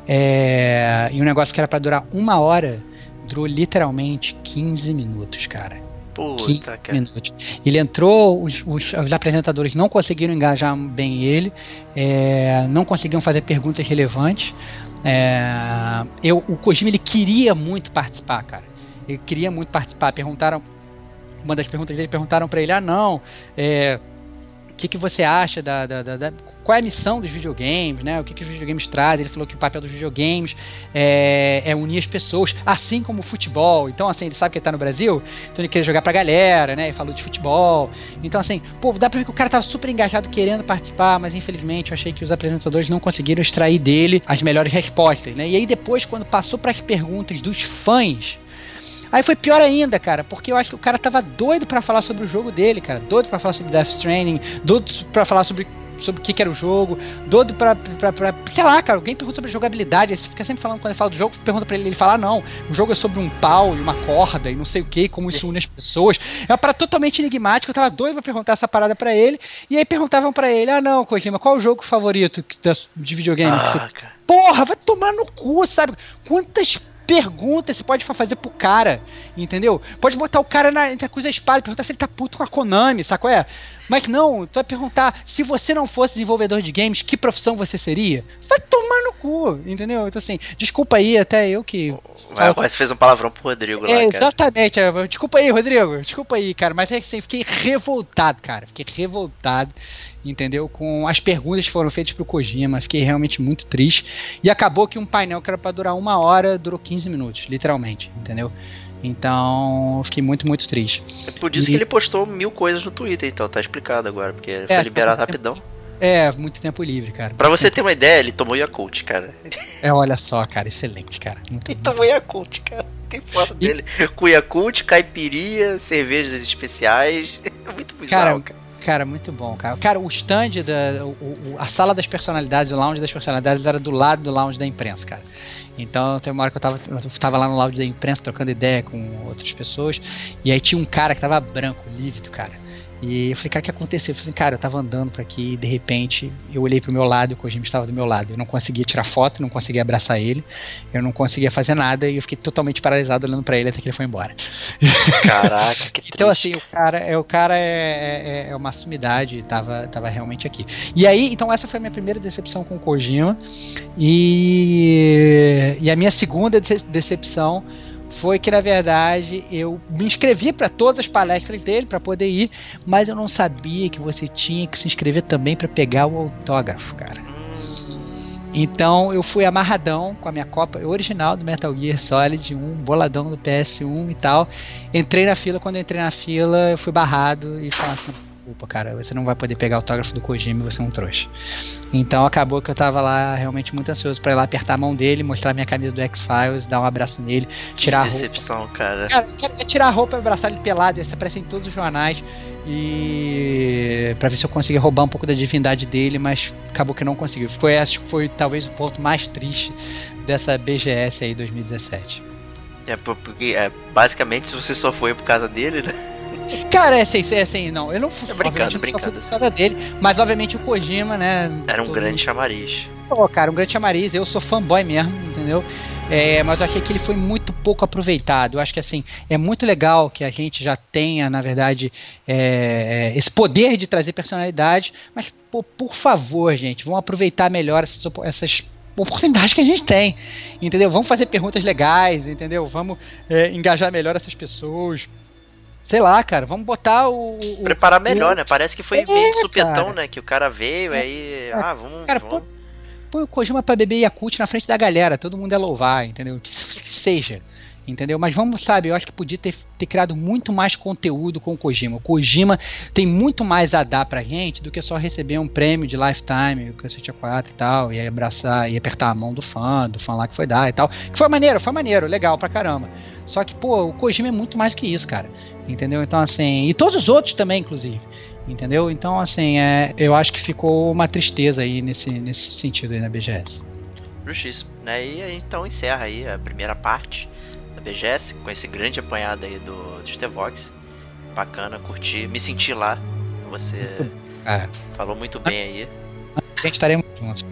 É, e um negócio que era para durar uma hora durou literalmente 15 minutos, cara. Puta, cara. minutos. Ele entrou, os, os, os apresentadores não conseguiram engajar bem ele, é, não conseguiam fazer perguntas relevantes. É, eu, o Kojima ele queria muito participar, cara. Ele queria muito participar. Perguntaram, uma das perguntas dele perguntaram para ele: ah, não, é, o que, que você acha da, da, da, da, qual é a missão dos videogames, né? O que, que os videogames trazem? Ele falou que o papel dos videogames é, é, unir as pessoas, assim como o futebol. Então, assim, ele sabe que ele tá no Brasil, então ele queria jogar pra galera, né? E falou de futebol. Então, assim, pô, dá pra ver que o cara tava super engajado querendo participar, mas infelizmente eu achei que os apresentadores não conseguiram extrair dele as melhores respostas, né? E aí depois, quando passou para as perguntas dos fãs, Aí foi pior ainda, cara, porque eu acho que o cara tava doido para falar sobre o jogo dele, cara. Doido para falar sobre Death Stranding, doido para falar sobre sobre o que, que, era o jogo, doido pra, pra, pra, Sei lá, cara, alguém pergunta sobre jogabilidade, aí você fica sempre falando, quando ele fala do jogo, pergunta pra ele, ele fala, ah, não, o jogo é sobre um pau e uma corda e não sei o que, como isso une as pessoas. É uma parada totalmente enigmática, eu tava doido pra perguntar essa parada pra ele, e aí perguntavam pra ele, ah, não, Kojima, qual é o jogo favorito de videogame? Ah, você... Porra, vai tomar no cu, sabe? Quantas pergunta você pode fazer pro cara, entendeu? Pode botar o cara na, entre a cruz espada perguntar se ele tá puto com a Konami, qual é? Mas não, tu vai perguntar se você não fosse desenvolvedor de games, que profissão você seria? Vai tomar no cu, entendeu? Então assim, desculpa aí, até eu que. Mas você fez um palavrão pro Rodrigo é, lá, Exatamente, é, desculpa aí, Rodrigo, desculpa aí, cara, mas é assim, fiquei revoltado, cara, fiquei revoltado entendeu? Com as perguntas que foram feitas pro Kojima, fiquei realmente muito triste. E acabou que um painel que era para durar uma hora durou 15 minutos, literalmente, entendeu? Então, fiquei muito, muito triste. É por isso e... que ele postou mil coisas no Twitter, então, tá explicado agora, porque é, foi liberado rapidão. É, muito tempo livre, cara. Pra você ter uma ideia, ele tomou Yakult, cara. É, olha só, cara, excelente, cara. Muito, ele tomou Yakult, cara. Tem foto e... dele com Yakult, caipirinha, cervejas especiais. É [LAUGHS] muito bizarro, cara. cara. Cara, muito bom, cara. Cara, o stand, da, o, o, a sala das personalidades, o lounge das personalidades era do lado do lounge da imprensa, cara. Então tem uma hora que eu tava, eu tava lá no lounge da imprensa trocando ideia com outras pessoas, e aí tinha um cara que tava branco, lívido, cara. E eu falei, cara, o que aconteceu? Eu falei, assim, cara, eu tava andando por aqui e de repente eu olhei pro meu lado e o Kojima estava do meu lado. Eu não conseguia tirar foto, não conseguia abraçar ele, eu não conseguia fazer nada e eu fiquei totalmente paralisado olhando para ele até que ele foi embora. [LAUGHS] Caraca, que Então, assim, o cara, é, o cara é, é, é uma sumidade, tava, tava realmente aqui. E aí, então, essa foi a minha primeira decepção com o Kojima. E, e a minha segunda decepção foi que na verdade eu me inscrevi para todas as palestras dele para poder ir, mas eu não sabia que você tinha que se inscrever também para pegar o autógrafo, cara. Então eu fui amarradão com a minha copa original do Metal Gear Solid 1, boladão do PS1 e tal. Entrei na fila, quando eu entrei na fila, eu fui barrado e falei assim, desculpa, cara, você não vai poder pegar o autógrafo do Kojima você é um trouxa. Então acabou que eu tava lá realmente muito ansioso para ir lá apertar a mão dele, mostrar minha camisa do X-Files, dar um abraço nele, tirar que decepção, a roupa. cara. Cara, eu queria tirar a roupa e abraçar ele pelado, isso aparece em todos os jornais e para ver se eu conseguia roubar um pouco da divindade dele, mas acabou que não conseguiu. Foi acho que foi talvez o ponto mais triste dessa BGS aí 2017. É porque é, basicamente se você só foi por causa dele, né? Cara, é assim, é assim, não, eu não fui. É brincando, brincando. Por causa dele, mas obviamente o Kojima, né? Era um grande mundo... chamariz. Pô, cara, um grande chamariz, eu sou fanboy mesmo, entendeu? É, mas eu achei que ele foi muito pouco aproveitado. Eu acho que assim é muito legal que a gente já tenha, na verdade, é, esse poder de trazer personalidade, mas pô, por favor, gente, vamos aproveitar melhor essas, essas oportunidades que a gente tem, entendeu? Vamos fazer perguntas legais, entendeu? Vamos é, engajar melhor essas pessoas. Sei lá, cara, vamos botar o. o Preparar melhor, o... né? Parece que foi é, meio supetão, cara. né? Que o cara veio, é, aí. É, ah, vamos. Cara, vamos. Põe o Kojima pra beber Yakult na frente da galera, todo mundo é louvar, entendeu? Que, que seja. Entendeu? Mas vamos, sabe, eu acho que podia ter, ter criado muito mais conteúdo com o Kojima. O Kojima tem muito mais a dar pra gente do que só receber um prêmio de lifetime, o Cacete 4 e tal, e abraçar e apertar a mão do fã, do fã lá que foi dar e tal. Que foi maneiro, foi maneiro, legal pra caramba. Só que, pô, o Kojima é muito mais que isso, cara. Entendeu? Então, assim, e todos os outros também, inclusive. Entendeu? Então, assim, é, eu acho que ficou uma tristeza aí nesse, nesse sentido aí na BGS. Justíssimo. Né? E a então encerra aí a primeira parte BGS, com esse grande apanhado aí do, do Stevox. Bacana, curti, me senti lá. Você [LAUGHS] é. falou muito bem aí. A gente estaremos juntos.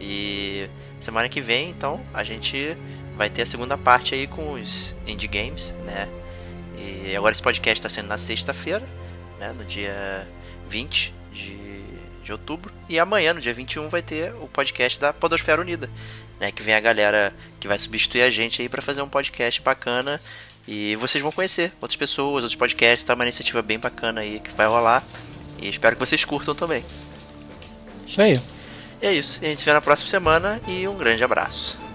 E semana que vem, então, a gente vai ter a segunda parte aí com os indie games, né? E agora esse podcast está sendo na sexta-feira, né? No dia 20 de, de outubro. E amanhã, no dia 21, vai ter o podcast da Podosfera Unida, né? Que vem a galera que vai substituir a gente aí para fazer um podcast bacana. E vocês vão conhecer outras pessoas, outros podcasts, tá? Uma iniciativa bem bacana aí que vai rolar. E espero que vocês curtam também. Isso aí. E é isso. A gente se vê na próxima semana e um grande abraço.